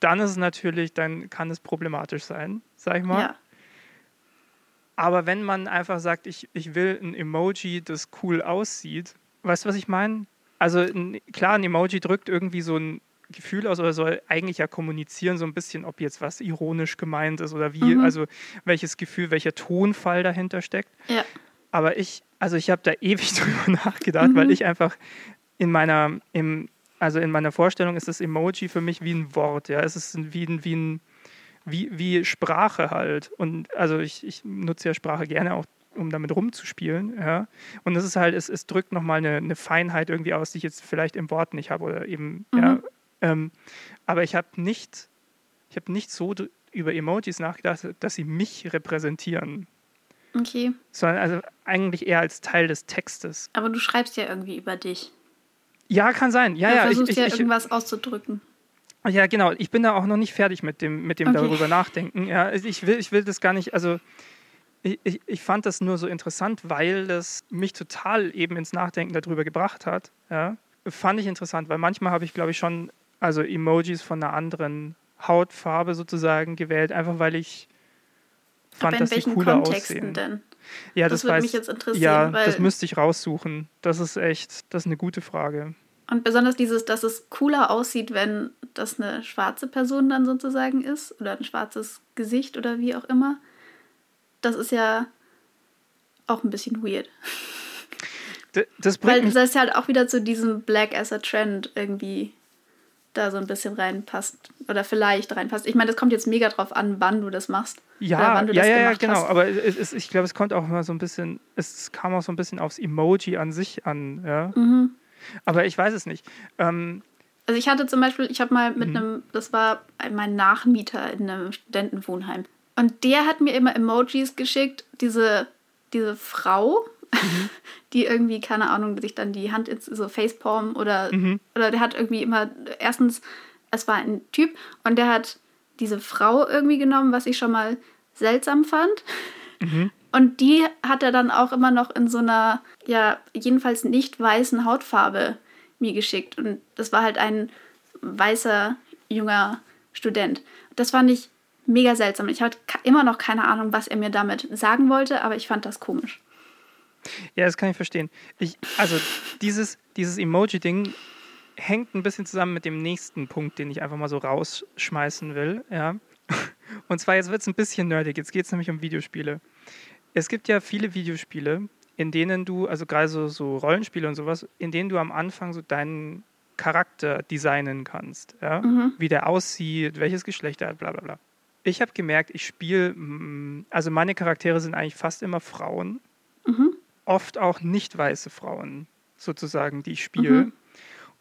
dann ist es natürlich, dann kann es problematisch sein, sag ich mal. Ja. Aber wenn man einfach sagt, ich, ich will ein Emoji, das cool aussieht, weißt du, was ich meine? Also klar, ein Emoji drückt irgendwie so ein Gefühl aus oder soll eigentlich ja kommunizieren, so ein bisschen, ob jetzt was ironisch gemeint ist oder wie, mhm. also welches Gefühl, welcher Tonfall dahinter steckt. Ja. Aber ich, also ich habe da ewig drüber nachgedacht, mhm. weil ich einfach in meiner, im, also in meiner Vorstellung ist das Emoji für mich wie ein Wort, ja. Es ist wie ein, wie ein, wie, wie Sprache halt. Und also ich, ich nutze ja Sprache gerne auch um damit rumzuspielen. Ja. Und es ist halt, es, es drückt nochmal eine, eine Feinheit irgendwie aus, die ich jetzt vielleicht im Wort nicht habe oder eben, mhm. ja, ähm, aber ich habe nicht, ich habe nicht so über Emojis nachgedacht, dass sie mich repräsentieren. Okay. Sondern also eigentlich eher als Teil des Textes. Aber du schreibst ja irgendwie über dich. Ja, kann sein. Ja, du ja. versuchst ich, ja ich, irgendwas auszudrücken. Ja, genau. Ich bin da auch noch nicht fertig mit dem, mit dem okay. darüber nachdenken. Ja, ich will, ich will das gar nicht, also ich, ich, ich fand das nur so interessant, weil das mich total eben ins Nachdenken darüber gebracht hat. Ja. Fand ich interessant, weil manchmal habe ich, glaube ich, schon also Emojis von einer anderen Hautfarbe sozusagen gewählt, einfach weil ich fand, dass die cooler Kontexten aussehen. Denn? Ja, das, das würde mich jetzt interessieren. Ja, das müsste ich raussuchen. Das ist echt, das ist eine gute Frage. Und besonders dieses, dass es cooler aussieht, wenn das eine schwarze Person dann sozusagen ist oder ein schwarzes Gesicht oder wie auch immer. Das ist ja auch ein bisschen weird. Das bringt Weil das halt auch wieder zu diesem Black as a Trend irgendwie da so ein bisschen reinpasst oder vielleicht reinpasst. Ich meine, das kommt jetzt mega drauf an, wann du das machst. Ja, ja, ja, ja, genau. Hast. Aber es, es, ich glaube, es kommt auch immer so ein bisschen, es kam auch so ein bisschen aufs Emoji an sich an. Ja? Mhm. Aber ich weiß es nicht. Ähm, also ich hatte zum Beispiel, ich habe mal mit mhm. einem, das war mein Nachmieter in einem Studentenwohnheim. Und der hat mir immer Emojis geschickt, diese, diese Frau, mhm. die irgendwie, keine Ahnung, sich dann die Hand ins so Facepalm oder, mhm. oder der hat irgendwie immer, erstens, es war ein Typ und der hat diese Frau irgendwie genommen, was ich schon mal seltsam fand. Und die hat er dann auch immer noch in so einer, ja, jedenfalls nicht weißen Hautfarbe mir geschickt. Und das war halt ein weißer junger Student. Das fand ich mega seltsam. Ich hatte immer noch keine Ahnung, was er mir damit sagen wollte, aber ich fand das komisch. Ja, das kann ich verstehen. Ich, also dieses, dieses Emoji-Ding hängt ein bisschen zusammen mit dem nächsten Punkt, den ich einfach mal so rausschmeißen will. Ja. Und zwar, jetzt wird es ein bisschen nerdig. Jetzt geht es nämlich um Videospiele. Es gibt ja viele Videospiele, in denen du, also gerade so, so Rollenspiele und sowas, in denen du am Anfang so deinen Charakter designen kannst. Ja? Mhm. Wie der aussieht, welches Geschlecht er hat, bla bla bla. Ich habe gemerkt, ich spiele, mm, also meine Charaktere sind eigentlich fast immer Frauen. Mhm. Oft auch nicht weiße Frauen, sozusagen, die ich spiele. Mhm.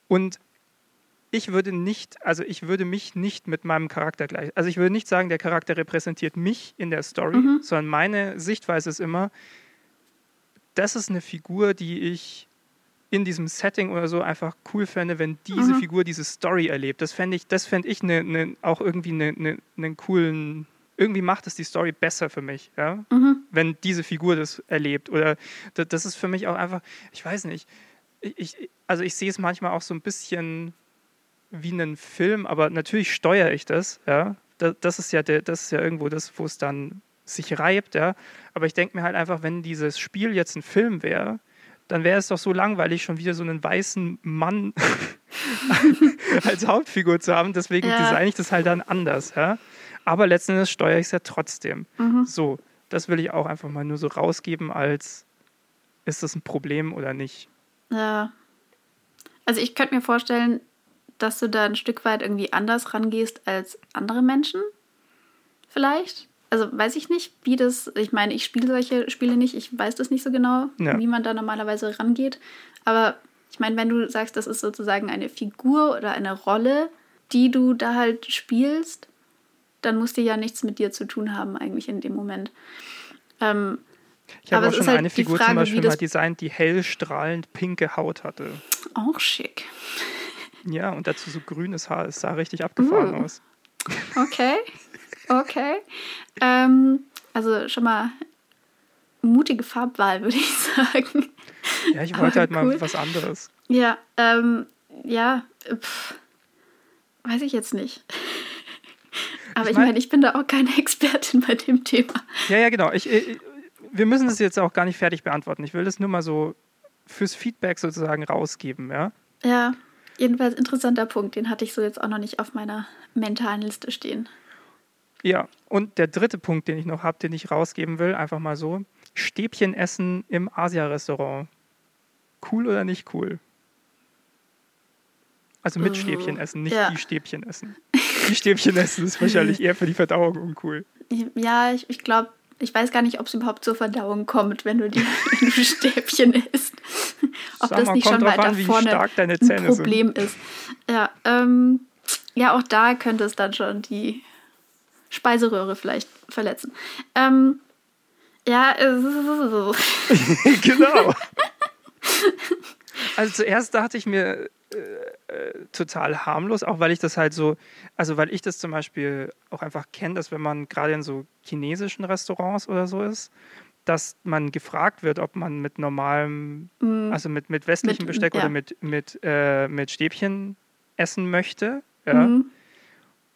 Und ich würde nicht, also ich würde mich nicht mit meinem Charakter gleich, also ich würde nicht sagen, der Charakter repräsentiert mich in der Story, mhm. sondern meine Sichtweise ist immer, das ist eine Figur, die ich in diesem Setting oder so einfach cool fände, wenn diese mhm. Figur diese Story erlebt. Das fände ich, das fände ich ne, ne, auch irgendwie einen ne, ne, coolen, irgendwie macht es die Story besser für mich, ja? Mhm. wenn diese Figur das erlebt. Oder das, ist für mich auch einfach, ich weiß nicht, ich, also ich sehe es manchmal auch so ein bisschen wie einen Film, aber natürlich steuere ich das, ja. Das, ist ja der, das ist ja irgendwo das, wo es dann sich reibt, ja. Aber ich denke mir halt einfach, wenn dieses Spiel jetzt ein Film wäre, dann wäre es doch so langweilig, schon wieder so einen weißen Mann als Hauptfigur zu haben. Deswegen ja. designe ich das halt dann anders, ja. Aber letzten Endes steuere ich es ja trotzdem. Mhm. So, das will ich auch einfach mal nur so rausgeben, als ist das ein Problem oder nicht. Ja. Also ich könnte mir vorstellen, dass du da ein Stück weit irgendwie anders rangehst als andere Menschen. Vielleicht. Also weiß ich nicht, wie das, ich meine, ich spiele solche Spiele nicht, ich weiß das nicht so genau, ja. wie man da normalerweise rangeht. Aber ich meine, wenn du sagst, das ist sozusagen eine Figur oder eine Rolle, die du da halt spielst, dann muss die ja nichts mit dir zu tun haben, eigentlich in dem Moment. Ähm, ich habe auch schon halt eine Figur Frage, zum Beispiel mal designt, die hell strahlend pinke Haut hatte. Auch schick. Ja, und dazu so grünes Haar. Es sah richtig abgefahren uh. aus. Okay, okay. Ähm, also schon mal mutige Farbwahl, würde ich sagen. Ja, ich wollte halt cool. mal was anderes. Ja, ähm, ja, pff, weiß ich jetzt nicht. Aber ich meine, ich, mein, ich bin da auch keine Expertin bei dem Thema. Ja, ja, genau. Ich, ich, wir müssen das jetzt auch gar nicht fertig beantworten. Ich will das nur mal so fürs Feedback sozusagen rausgeben, ja? Ja. Jedenfalls interessanter Punkt, den hatte ich so jetzt auch noch nicht auf meiner mentalen Liste stehen. Ja, und der dritte Punkt, den ich noch habe, den ich rausgeben will, einfach mal so: Stäbchen essen im Asia-Restaurant. Cool oder nicht cool? Also mit uh, Stäbchen essen, nicht ja. die Stäbchen essen. Die Stäbchen essen ist wahrscheinlich eher für die Verdauung uncool. Ja, ich, ich glaube, ich weiß gar nicht, ob es überhaupt zur Verdauung kommt, wenn du die du Stäbchen isst. ob Sag das mal, nicht schon weiter an, vorne ein Problem sind. ist. Ja, ähm, ja, auch da könnte es dann schon die Speiseröhre vielleicht verletzen. Ähm, ja, genau. Also zuerst dachte ich mir, äh, äh, total harmlos, auch weil ich das halt so, also weil ich das zum Beispiel auch einfach kenne, dass wenn man gerade in so chinesischen Restaurants oder so ist, dass man gefragt wird, ob man mit normalem, mm. also mit, mit westlichem mit, Besteck ja. oder mit, mit, äh, mit Stäbchen essen möchte. Ja. Mm.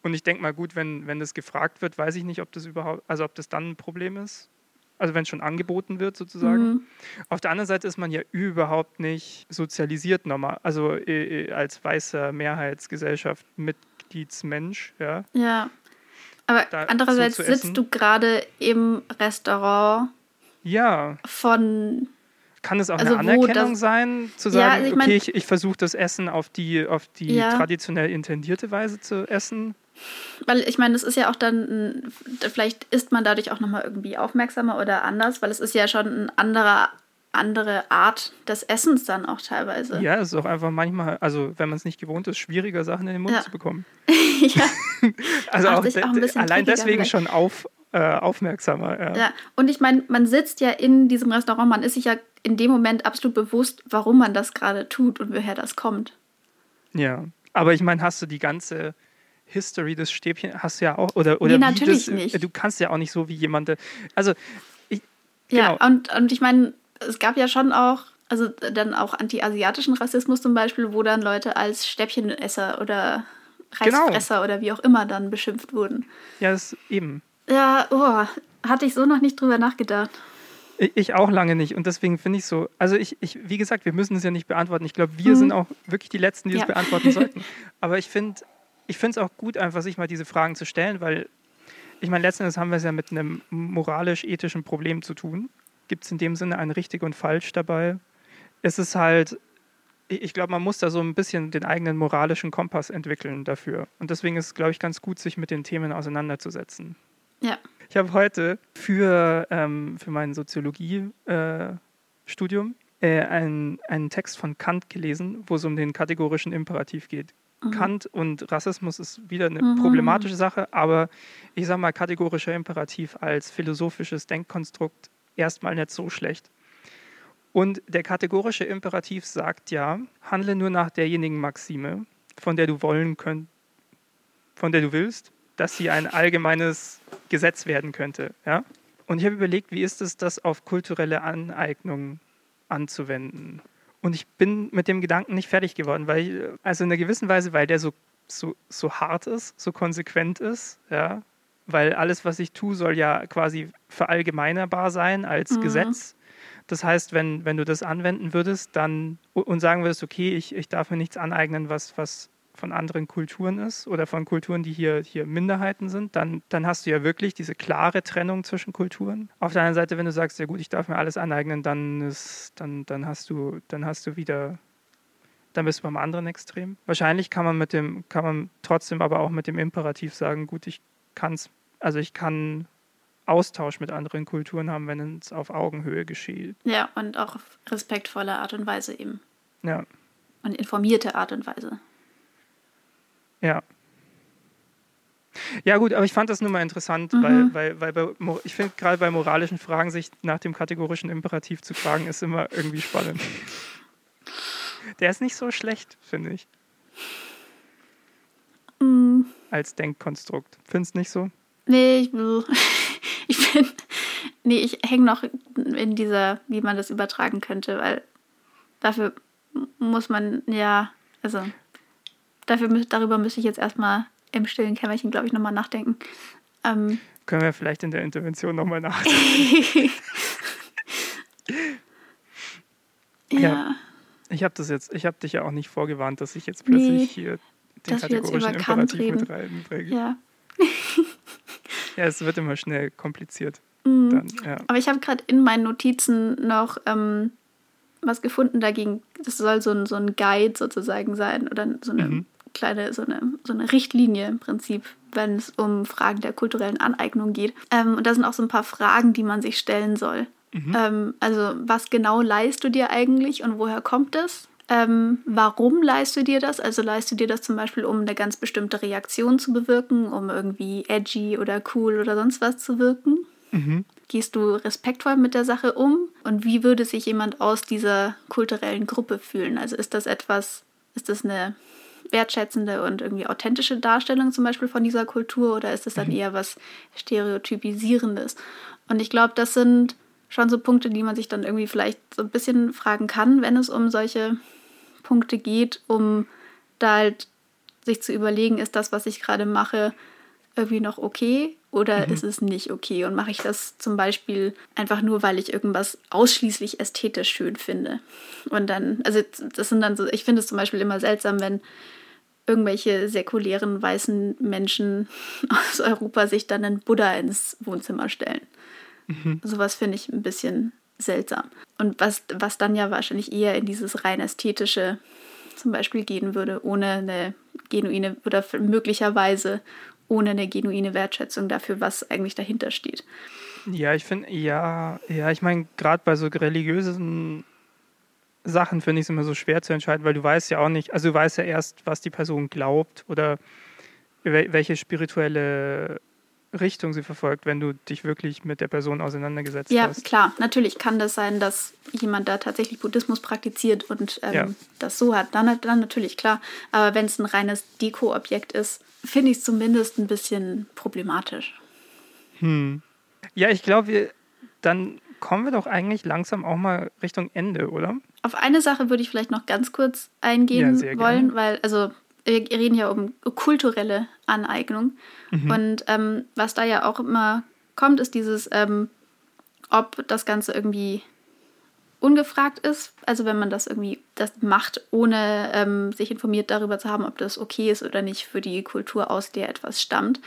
Und ich denke mal, gut, wenn, wenn das gefragt wird, weiß ich nicht, ob das überhaupt, also ob das dann ein Problem ist. Also wenn es schon angeboten wird sozusagen. Mhm. Auf der anderen Seite ist man ja überhaupt nicht sozialisiert normal, also äh, als weißer Mehrheitsgesellschaft Mitgliedsmensch. Ja. Ja. Aber da andererseits so sitzt du gerade im Restaurant. Ja. Von kann es auch also eine Anerkennung sein, zu sagen, ja, also ich mein, okay, ich, ich versuche das Essen auf die, auf die ja. traditionell intendierte Weise zu essen? Weil ich meine, es ist ja auch dann, vielleicht ist man dadurch auch nochmal irgendwie aufmerksamer oder anders, weil es ist ja schon ein anderer andere Art des Essens dann auch teilweise. Ja, es ist auch einfach manchmal, also wenn man es nicht gewohnt ist, schwieriger Sachen in den Mund ja. zu bekommen. ja. also auch, auch allein deswegen vielleicht. schon auf, äh, aufmerksamer. Ja. ja, und ich meine, man sitzt ja in diesem Restaurant, man ist sich ja in dem Moment absolut bewusst, warum man das gerade tut und woher das kommt. Ja, aber ich meine, hast du die ganze History des Stäbchen hast du ja auch oder oder nee, natürlich das, nicht. Du kannst ja auch nicht so wie jemand, also ich, genau. ja und und ich meine, es gab ja schon auch also dann auch anti-asiatischen Rassismus zum Beispiel, wo dann Leute als Stäbchenesser oder Reißfresser genau. oder wie auch immer dann beschimpft wurden. Ja, das eben. Ja, oh, hatte ich so noch nicht drüber nachgedacht. Ich auch lange nicht. Und deswegen finde ich so, also ich, ich, wie gesagt, wir müssen es ja nicht beantworten. Ich glaube, wir mhm. sind auch wirklich die Letzten, die ja. es beantworten sollten. Aber ich finde ich finde es auch gut, einfach sich mal diese Fragen zu stellen, weil ich meine, letzten Endes haben wir es ja mit einem moralisch-ethischen Problem zu tun. Gibt es in dem Sinne ein richtig und falsch dabei? Es ist halt, ich glaube, man muss da so ein bisschen den eigenen moralischen Kompass entwickeln dafür. Und deswegen ist es, glaube ich, ganz gut, sich mit den Themen auseinanderzusetzen. Ja. Ich habe heute für, ähm, für mein Soziologie-Studium äh, äh, einen, einen Text von Kant gelesen, wo es um den kategorischen Imperativ geht. Mhm. Kant und Rassismus ist wieder eine mhm. problematische Sache, aber ich sage mal, kategorischer Imperativ als philosophisches Denkkonstrukt erstmal nicht so schlecht. Und der kategorische Imperativ sagt ja, handle nur nach derjenigen Maxime, von der du wollen könnt, von der du willst, dass sie ein allgemeines Gesetz werden könnte. Ja? Und ich habe überlegt, wie ist es, das auf kulturelle Aneignung anzuwenden? Und ich bin mit dem Gedanken nicht fertig geworden, weil ich, also in einer gewissen Weise, weil der so, so, so hart ist, so konsequent ist, ja, weil alles, was ich tue, soll ja quasi verallgemeinerbar sein als mhm. Gesetz. Das heißt, wenn, wenn du das anwenden würdest, dann und sagen würdest, okay, ich, ich darf mir nichts aneignen, was, was von anderen Kulturen ist oder von Kulturen, die hier, hier Minderheiten sind, dann, dann hast du ja wirklich diese klare Trennung zwischen Kulturen. Auf der anderen Seite, wenn du sagst, ja gut, ich darf mir alles aneignen, dann, ist, dann, dann, hast, du, dann hast du wieder, dann bist du beim anderen Extrem. Wahrscheinlich kann man mit dem, kann man trotzdem aber auch mit dem Imperativ sagen, gut, ich kann es, also ich kann Austausch mit anderen Kulturen haben, wenn es auf Augenhöhe geschieht. Ja, und auch auf respektvolle Art und Weise eben. Ja. Und informierte Art und Weise. Ja. Ja, gut, aber ich fand das nur mal interessant, mhm. weil, weil, weil bei, ich finde, gerade bei moralischen Fragen sich nach dem kategorischen Imperativ zu fragen, ist immer irgendwie spannend. Der ist nicht so schlecht, finde ich. Mhm. Als Denkkonstrukt. Findest du nicht so? Nee, ich, ich bin. Nee, ich hänge noch in dieser, wie man das übertragen könnte, weil dafür muss man ja, also Dafür, darüber müsste ich jetzt erstmal im stillen Kämmerchen, glaube ich, nochmal nachdenken. Ähm, Können wir vielleicht in der Intervention nochmal nachdenken. ja. ja. Ich habe das jetzt, ich habe dich ja auch nicht vorgewarnt, dass ich jetzt plötzlich nee, hier den kategorischen Imperativ mit reinbringe. Ja. ja, es wird immer schnell kompliziert. Mhm. Dann, ja. Aber ich habe gerade in meinen Notizen noch ähm, was gefunden dagegen. Das soll so ein, so ein Guide sozusagen sein oder so eine mhm kleine, so eine, so eine Richtlinie im Prinzip, wenn es um Fragen der kulturellen Aneignung geht. Ähm, und da sind auch so ein paar Fragen, die man sich stellen soll. Mhm. Ähm, also, was genau leist du dir eigentlich und woher kommt es? Ähm, warum leist du dir das? Also leist du dir das zum Beispiel, um eine ganz bestimmte Reaktion zu bewirken, um irgendwie edgy oder cool oder sonst was zu wirken? Mhm. Gehst du respektvoll mit der Sache um? Und wie würde sich jemand aus dieser kulturellen Gruppe fühlen? Also ist das etwas, ist das eine wertschätzende und irgendwie authentische Darstellung zum Beispiel von dieser Kultur oder ist es dann mhm. eher was Stereotypisierendes? Und ich glaube, das sind schon so Punkte, die man sich dann irgendwie vielleicht so ein bisschen fragen kann, wenn es um solche Punkte geht, um da halt sich zu überlegen, ist das, was ich gerade mache, irgendwie noch okay oder mhm. ist es nicht okay? Und mache ich das zum Beispiel einfach nur, weil ich irgendwas ausschließlich ästhetisch schön finde? Und dann, also das sind dann so, ich finde es zum Beispiel immer seltsam, wenn irgendwelche säkulären weißen Menschen aus Europa sich dann einen Buddha ins Wohnzimmer stellen. Mhm. Sowas finde ich ein bisschen seltsam. Und was, was dann ja wahrscheinlich eher in dieses rein ästhetische zum Beispiel gehen würde, ohne eine genuine oder möglicherweise ohne eine genuine Wertschätzung dafür, was eigentlich dahinter steht. Ja, ich finde, ja, ja, ich meine, gerade bei so religiösen Sachen finde ich es immer so schwer zu entscheiden, weil du weißt ja auch nicht, also du weißt ja erst, was die Person glaubt oder welche spirituelle Richtung sie verfolgt, wenn du dich wirklich mit der Person auseinandergesetzt ja, hast. Ja, klar. Natürlich kann das sein, dass jemand da tatsächlich Buddhismus praktiziert und ähm, ja. das so hat. Dann, dann natürlich klar. Aber wenn es ein reines Deko-Objekt ist, finde ich es zumindest ein bisschen problematisch. Hm. Ja, ich glaube, dann kommen wir doch eigentlich langsam auch mal Richtung Ende, oder? Auf eine Sache würde ich vielleicht noch ganz kurz eingehen ja, wollen, weil, also wir reden ja um kulturelle Aneignung. Mhm. Und ähm, was da ja auch immer kommt, ist dieses, ähm, ob das Ganze irgendwie ungefragt ist, also wenn man das irgendwie das macht, ohne ähm, sich informiert darüber zu haben, ob das okay ist oder nicht für die Kultur, aus der etwas stammt.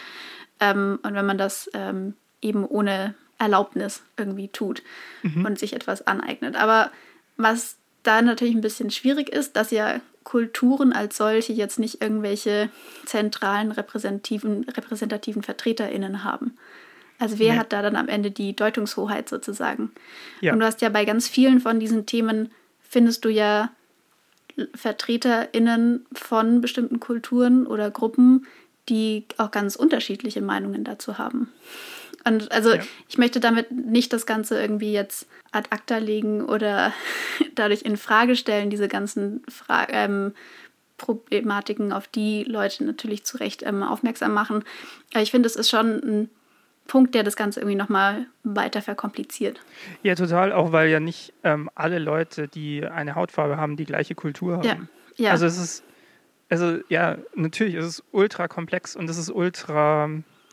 Ähm, und wenn man das ähm, eben ohne Erlaubnis irgendwie tut mhm. und sich etwas aneignet. Aber was da natürlich ein bisschen schwierig ist, dass ja Kulturen als solche jetzt nicht irgendwelche zentralen repräsentativen, repräsentativen VertreterInnen haben. Also wer nee. hat da dann am Ende die Deutungshoheit sozusagen? Ja. Und du hast ja bei ganz vielen von diesen Themen, findest du ja VertreterInnen von bestimmten Kulturen oder Gruppen, die auch ganz unterschiedliche Meinungen dazu haben. Und also ja. ich möchte damit nicht das Ganze irgendwie jetzt ad acta legen oder dadurch in Frage stellen, diese ganzen Fra ähm, Problematiken, auf die Leute natürlich zu Recht ähm, aufmerksam machen. Aber ich finde, es ist schon ein Punkt, der das Ganze irgendwie nochmal weiter verkompliziert. Ja, total, auch weil ja nicht ähm, alle Leute, die eine Hautfarbe haben, die gleiche Kultur haben. Ja. ja. Also es ist, also ja, natürlich ist es ultra komplex und es ist ultra,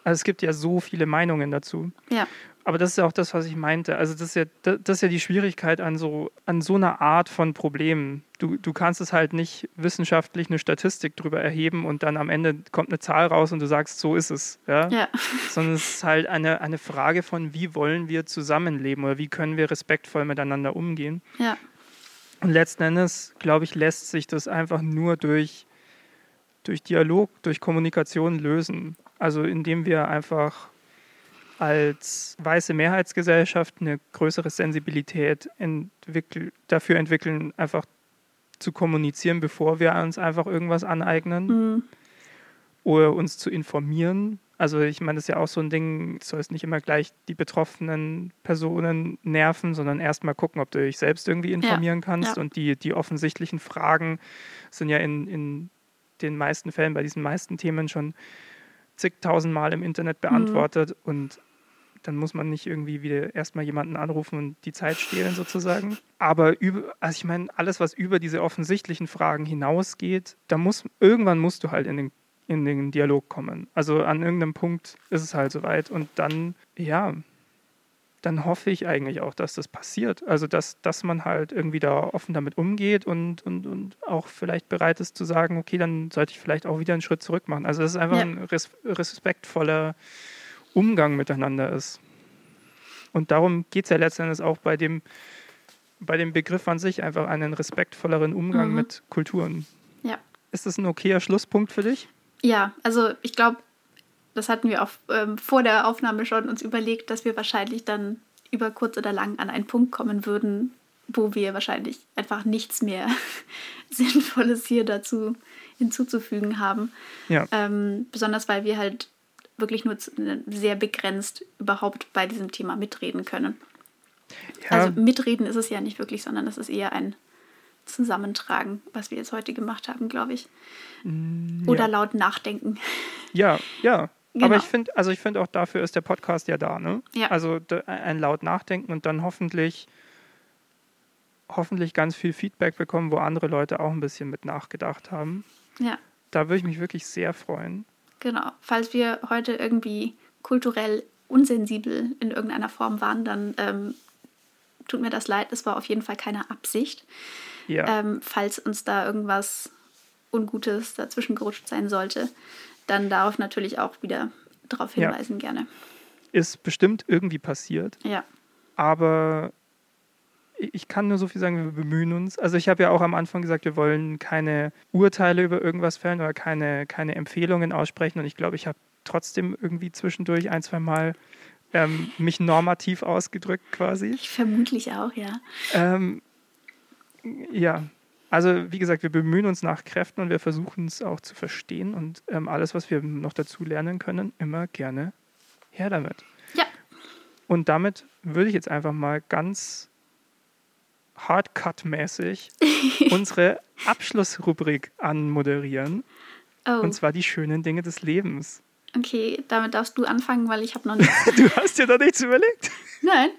also es gibt ja so viele Meinungen dazu. Ja. Aber das ist ja auch das, was ich meinte. Also das ist ja, das ist ja die Schwierigkeit an so, an so einer Art von Problemen. Du, du kannst es halt nicht wissenschaftlich eine Statistik drüber erheben und dann am Ende kommt eine Zahl raus und du sagst, so ist es. Ja? ja. Sondern es ist halt eine, eine Frage von, wie wollen wir zusammenleben oder wie können wir respektvoll miteinander umgehen. Ja. Und letzten Endes, glaube ich, lässt sich das einfach nur durch, durch Dialog, durch Kommunikation lösen. Also indem wir einfach als weiße Mehrheitsgesellschaft eine größere Sensibilität entwickl dafür entwickeln, einfach zu kommunizieren, bevor wir uns einfach irgendwas aneignen. Mhm. Oder uns zu informieren. Also ich meine, das ist ja auch so ein Ding, soll es nicht immer gleich die betroffenen Personen nerven, sondern erstmal gucken, ob du dich selbst irgendwie informieren ja. kannst. Ja. Und die, die offensichtlichen Fragen sind ja in, in den meisten Fällen bei diesen meisten Themen schon zigtausendmal im Internet beantwortet. Mhm. Und dann muss man nicht irgendwie wieder erstmal jemanden anrufen und die Zeit stehlen sozusagen. Aber über, also ich meine, alles, was über diese offensichtlichen Fragen hinausgeht, da muss, irgendwann musst du halt in den, in den Dialog kommen. Also an irgendeinem Punkt ist es halt soweit und dann, ja, dann hoffe ich eigentlich auch, dass das passiert. Also, dass, dass man halt irgendwie da offen damit umgeht und, und, und auch vielleicht bereit ist zu sagen, okay, dann sollte ich vielleicht auch wieder einen Schritt zurück machen. Also, das ist einfach ja. ein res respektvoller Umgang miteinander ist. Und darum geht es ja letztendlich auch bei dem, bei dem Begriff an sich, einfach einen respektvolleren Umgang mhm. mit Kulturen. Ja. Ist das ein okayer Schlusspunkt für dich? Ja, also ich glaube, das hatten wir auch ähm, vor der Aufnahme schon uns überlegt, dass wir wahrscheinlich dann über kurz oder lang an einen Punkt kommen würden, wo wir wahrscheinlich einfach nichts mehr Sinnvolles hier dazu hinzuzufügen haben. Ja. Ähm, besonders weil wir halt wirklich nur sehr begrenzt überhaupt bei diesem Thema mitreden können. Ja. Also mitreden ist es ja nicht wirklich, sondern es ist eher ein Zusammentragen, was wir jetzt heute gemacht haben, glaube ich. Mm, Oder ja. laut nachdenken. Ja, ja. Genau. Aber ich finde, also ich finde auch dafür ist der Podcast ja da, ne? Ja. Also ein laut Nachdenken und dann hoffentlich hoffentlich ganz viel Feedback bekommen, wo andere Leute auch ein bisschen mit nachgedacht haben. Ja. Da würde ich mich wirklich sehr freuen. Genau. Falls wir heute irgendwie kulturell unsensibel in irgendeiner Form waren, dann ähm, tut mir das leid. Es war auf jeden Fall keine Absicht. Ja. Ähm, falls uns da irgendwas Ungutes dazwischen gerutscht sein sollte, dann darauf natürlich auch wieder darauf hinweisen ja. gerne. Ist bestimmt irgendwie passiert. Ja. Aber ich kann nur so viel sagen, wir bemühen uns. Also ich habe ja auch am Anfang gesagt, wir wollen keine Urteile über irgendwas fällen oder keine, keine Empfehlungen aussprechen. Und ich glaube, ich habe trotzdem irgendwie zwischendurch ein, zwei Mal ähm, mich normativ ausgedrückt quasi. Ich vermutlich auch, ja. Ähm, ja, also wie gesagt, wir bemühen uns nach Kräften und wir versuchen es auch zu verstehen und ähm, alles, was wir noch dazu lernen können, immer gerne her damit. Ja. Und damit würde ich jetzt einfach mal ganz Hardcut-mäßig unsere Abschlussrubrik anmoderieren. Oh. Und zwar die schönen Dinge des Lebens. Okay, damit darfst du anfangen, weil ich habe noch nichts. du hast dir doch nichts überlegt? Nein.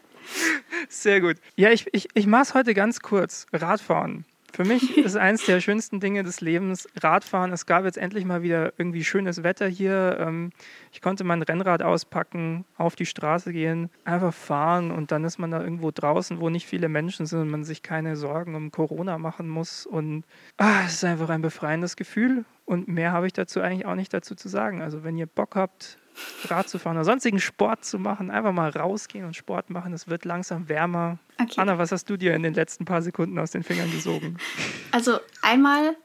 Sehr gut. Ja, ich, ich, ich mache es heute ganz kurz. Radfahren. Für mich ist eines der schönsten Dinge des Lebens Radfahren. Es gab jetzt endlich mal wieder irgendwie schönes Wetter hier. Ähm, ich konnte mein Rennrad auspacken, auf die Straße gehen, einfach fahren und dann ist man da irgendwo draußen, wo nicht viele Menschen sind und man sich keine Sorgen um Corona machen muss. Und ah, es ist einfach ein befreiendes Gefühl. Und mehr habe ich dazu eigentlich auch nicht dazu zu sagen. Also wenn ihr Bock habt, Rad zu fahren oder sonstigen Sport zu machen, einfach mal rausgehen und Sport machen. Es wird langsam wärmer. Okay. Anna, was hast du dir in den letzten paar Sekunden aus den Fingern gesogen? Also einmal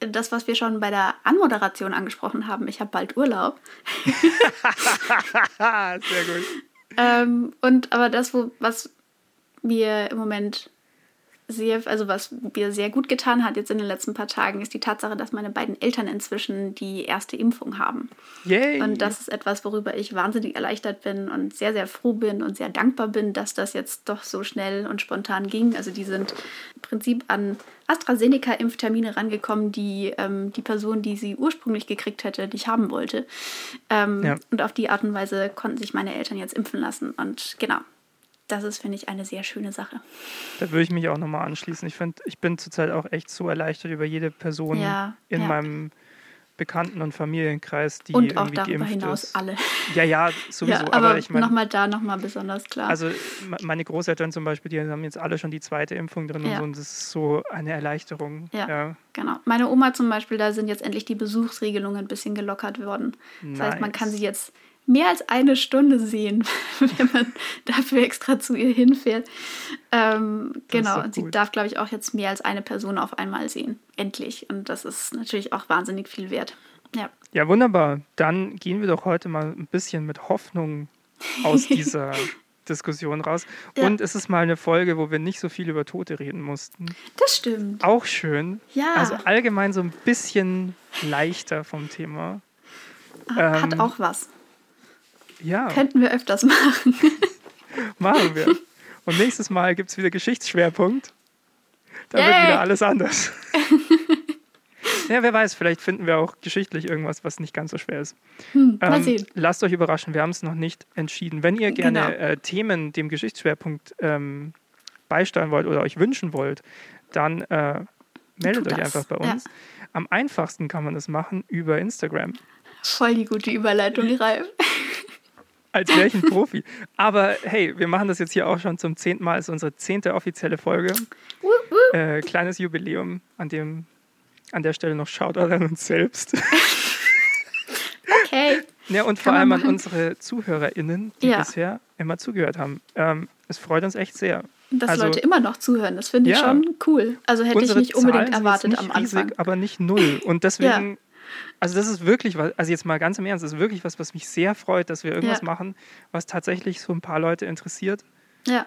das, was wir schon bei der Anmoderation angesprochen haben. Ich habe bald Urlaub. Sehr gut. ähm, und aber das, wo, was mir im Moment sehr, also was mir sehr gut getan hat jetzt in den letzten paar Tagen, ist die Tatsache, dass meine beiden Eltern inzwischen die erste Impfung haben. Yay. Und das ist etwas, worüber ich wahnsinnig erleichtert bin und sehr, sehr froh bin und sehr dankbar bin, dass das jetzt doch so schnell und spontan ging. Also die sind im Prinzip an AstraZeneca-Impftermine rangekommen, die ähm, die Person, die sie ursprünglich gekriegt hätte, nicht haben wollte. Ähm, ja. Und auf die Art und Weise konnten sich meine Eltern jetzt impfen lassen. Und genau, das ist, finde ich, eine sehr schöne Sache. Da würde ich mich auch nochmal anschließen. Ich finde, ich bin zurzeit auch echt so erleichtert über jede Person ja, in ja. meinem Bekannten- und Familienkreis, die und auch darüber hinaus ist. alle. Ja, ja, sowieso. Ja, aber, aber ich meine, nochmal da nochmal besonders klar. Also meine Großeltern zum Beispiel, die haben jetzt alle schon die zweite Impfung drin ja. und so, und das ist so eine Erleichterung. Ja, ja, genau. Meine Oma zum Beispiel, da sind jetzt endlich die Besuchsregelungen ein bisschen gelockert worden. Das nice. heißt, man kann sie jetzt mehr als eine Stunde sehen, wenn man dafür extra zu ihr hinfährt. Ähm, genau, und sie darf, glaube ich, auch jetzt mehr als eine Person auf einmal sehen. Endlich. Und das ist natürlich auch wahnsinnig viel wert. Ja. ja, wunderbar. Dann gehen wir doch heute mal ein bisschen mit Hoffnung aus dieser Diskussion raus. Ja. Und es ist mal eine Folge, wo wir nicht so viel über Tote reden mussten. Das stimmt. Auch schön. Ja. Also allgemein so ein bisschen leichter vom Thema. Hat ähm, auch was. Ja. Könnten wir öfters machen. machen wir. Und nächstes Mal gibt es wieder Geschichtsschwerpunkt. Da Yay. wird wieder alles anders. ja, wer weiß, vielleicht finden wir auch geschichtlich irgendwas, was nicht ganz so schwer ist. Hm, mal ähm, sehen. Lasst euch überraschen, wir haben es noch nicht entschieden. Wenn ihr gerne genau. äh, Themen dem Geschichtsschwerpunkt ähm, beisteuern wollt oder euch wünschen wollt, dann äh, meldet euch einfach bei uns. Ja. Am einfachsten kann man das machen über Instagram. Voll die gute Überleitung, Ralf als wäre ich ein Profi. Aber hey, wir machen das jetzt hier auch schon zum zehnten Mal. Das ist unsere zehnte offizielle Folge. Äh, kleines Jubiläum, an dem an der Stelle noch Shoutout an uns selbst. okay. Ja, und vor allem an unsere ZuhörerInnen, die ja. bisher immer zugehört haben. Ähm, es freut uns echt sehr. Dass also, Leute immer noch zuhören, das finde ich ja, schon cool. Also hätte ich nicht unbedingt Zahlen erwartet nicht am Anfang. Riesig, aber nicht null. Und deswegen. Also das ist wirklich was, also jetzt mal ganz im Ernst, das ist wirklich was, was mich sehr freut, dass wir irgendwas ja. machen, was tatsächlich so ein paar Leute interessiert. Ja.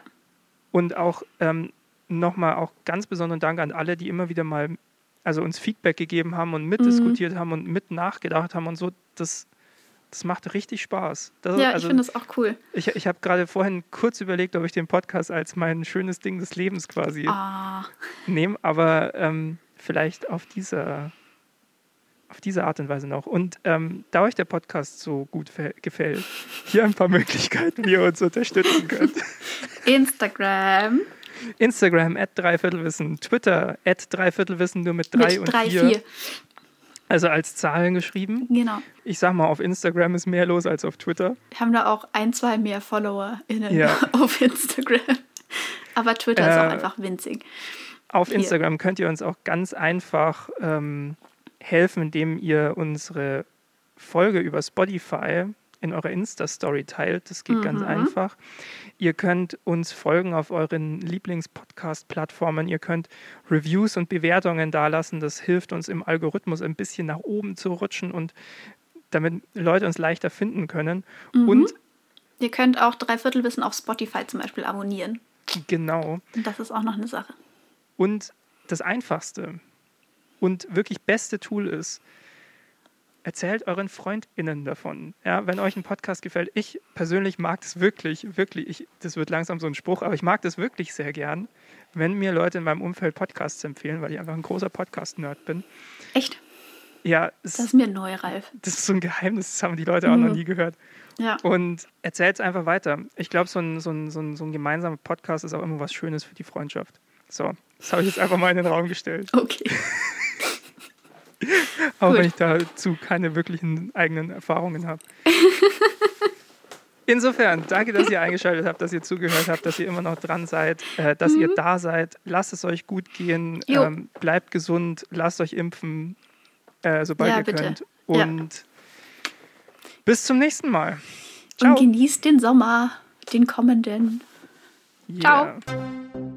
Und auch ähm, nochmal auch ganz besonderen Dank an alle, die immer wieder mal also uns Feedback gegeben haben und mitdiskutiert mhm. haben und mit nachgedacht haben und so. Das, das macht richtig Spaß. Das, ja, also, ich finde das auch cool. Ich, ich habe gerade vorhin kurz überlegt, ob ich den Podcast als mein schönes Ding des Lebens quasi ah. nehme, aber ähm, vielleicht auf dieser auf diese Art und Weise noch. Und ähm, da euch der Podcast so gut gefällt, hier ein paar Möglichkeiten, wie ihr uns unterstützen könnt. Instagram. Instagram at Dreiviertelwissen, Twitter at Dreiviertelwissen nur mit drei mit und drei, vier. vier. Also als Zahlen geschrieben. Genau. Ich sag mal, auf Instagram ist mehr los als auf Twitter. Wir haben da auch ein, zwei mehr FollowerInnen ja. auf Instagram. Aber Twitter äh, ist auch einfach winzig. Auf Instagram könnt ihr uns auch ganz einfach ähm, helfen, indem ihr unsere Folge über Spotify in eurer Insta-Story teilt. Das geht mhm. ganz einfach. Ihr könnt uns folgen auf euren Lieblings-Podcast-Plattformen. Ihr könnt Reviews und Bewertungen dalassen. Das hilft uns im Algorithmus ein bisschen nach oben zu rutschen und damit Leute uns leichter finden können. Mhm. Und ihr könnt auch Dreiviertelwissen auf Spotify zum Beispiel abonnieren. Genau. Und das ist auch noch eine Sache. Und das Einfachste, und wirklich beste Tool ist, erzählt euren FreundInnen davon. Ja, wenn euch ein Podcast gefällt, ich persönlich mag das wirklich, wirklich, ich, das wird langsam so ein Spruch, aber ich mag das wirklich sehr gern, wenn mir Leute in meinem Umfeld Podcasts empfehlen, weil ich einfach ein großer Podcast-Nerd bin. Echt? Ja. Es, das ist mir neu, Ralf. Das ist so ein Geheimnis, das haben die Leute mhm. auch noch mhm. nie gehört. Ja. Und erzählt es einfach weiter. Ich glaube, so ein, so, ein, so, ein, so ein gemeinsamer Podcast ist auch immer was Schönes für die Freundschaft. So, das habe ich jetzt einfach mal in den Raum gestellt. Okay. Auch Gut. wenn ich dazu keine wirklichen eigenen Erfahrungen habe. Insofern, danke, dass ihr eingeschaltet habt, dass ihr zugehört habt, dass ihr immer noch dran seid, äh, dass ihr da seid. Lasst es euch gut gehen. Ähm, bleibt gesund. Lasst euch impfen, äh, sobald Ja, ihr bitte. könnt. Ja. Und bis zum nächsten Mal. Ciao. Und genießt den Sommer, den kommenden. Yeah. Ciao.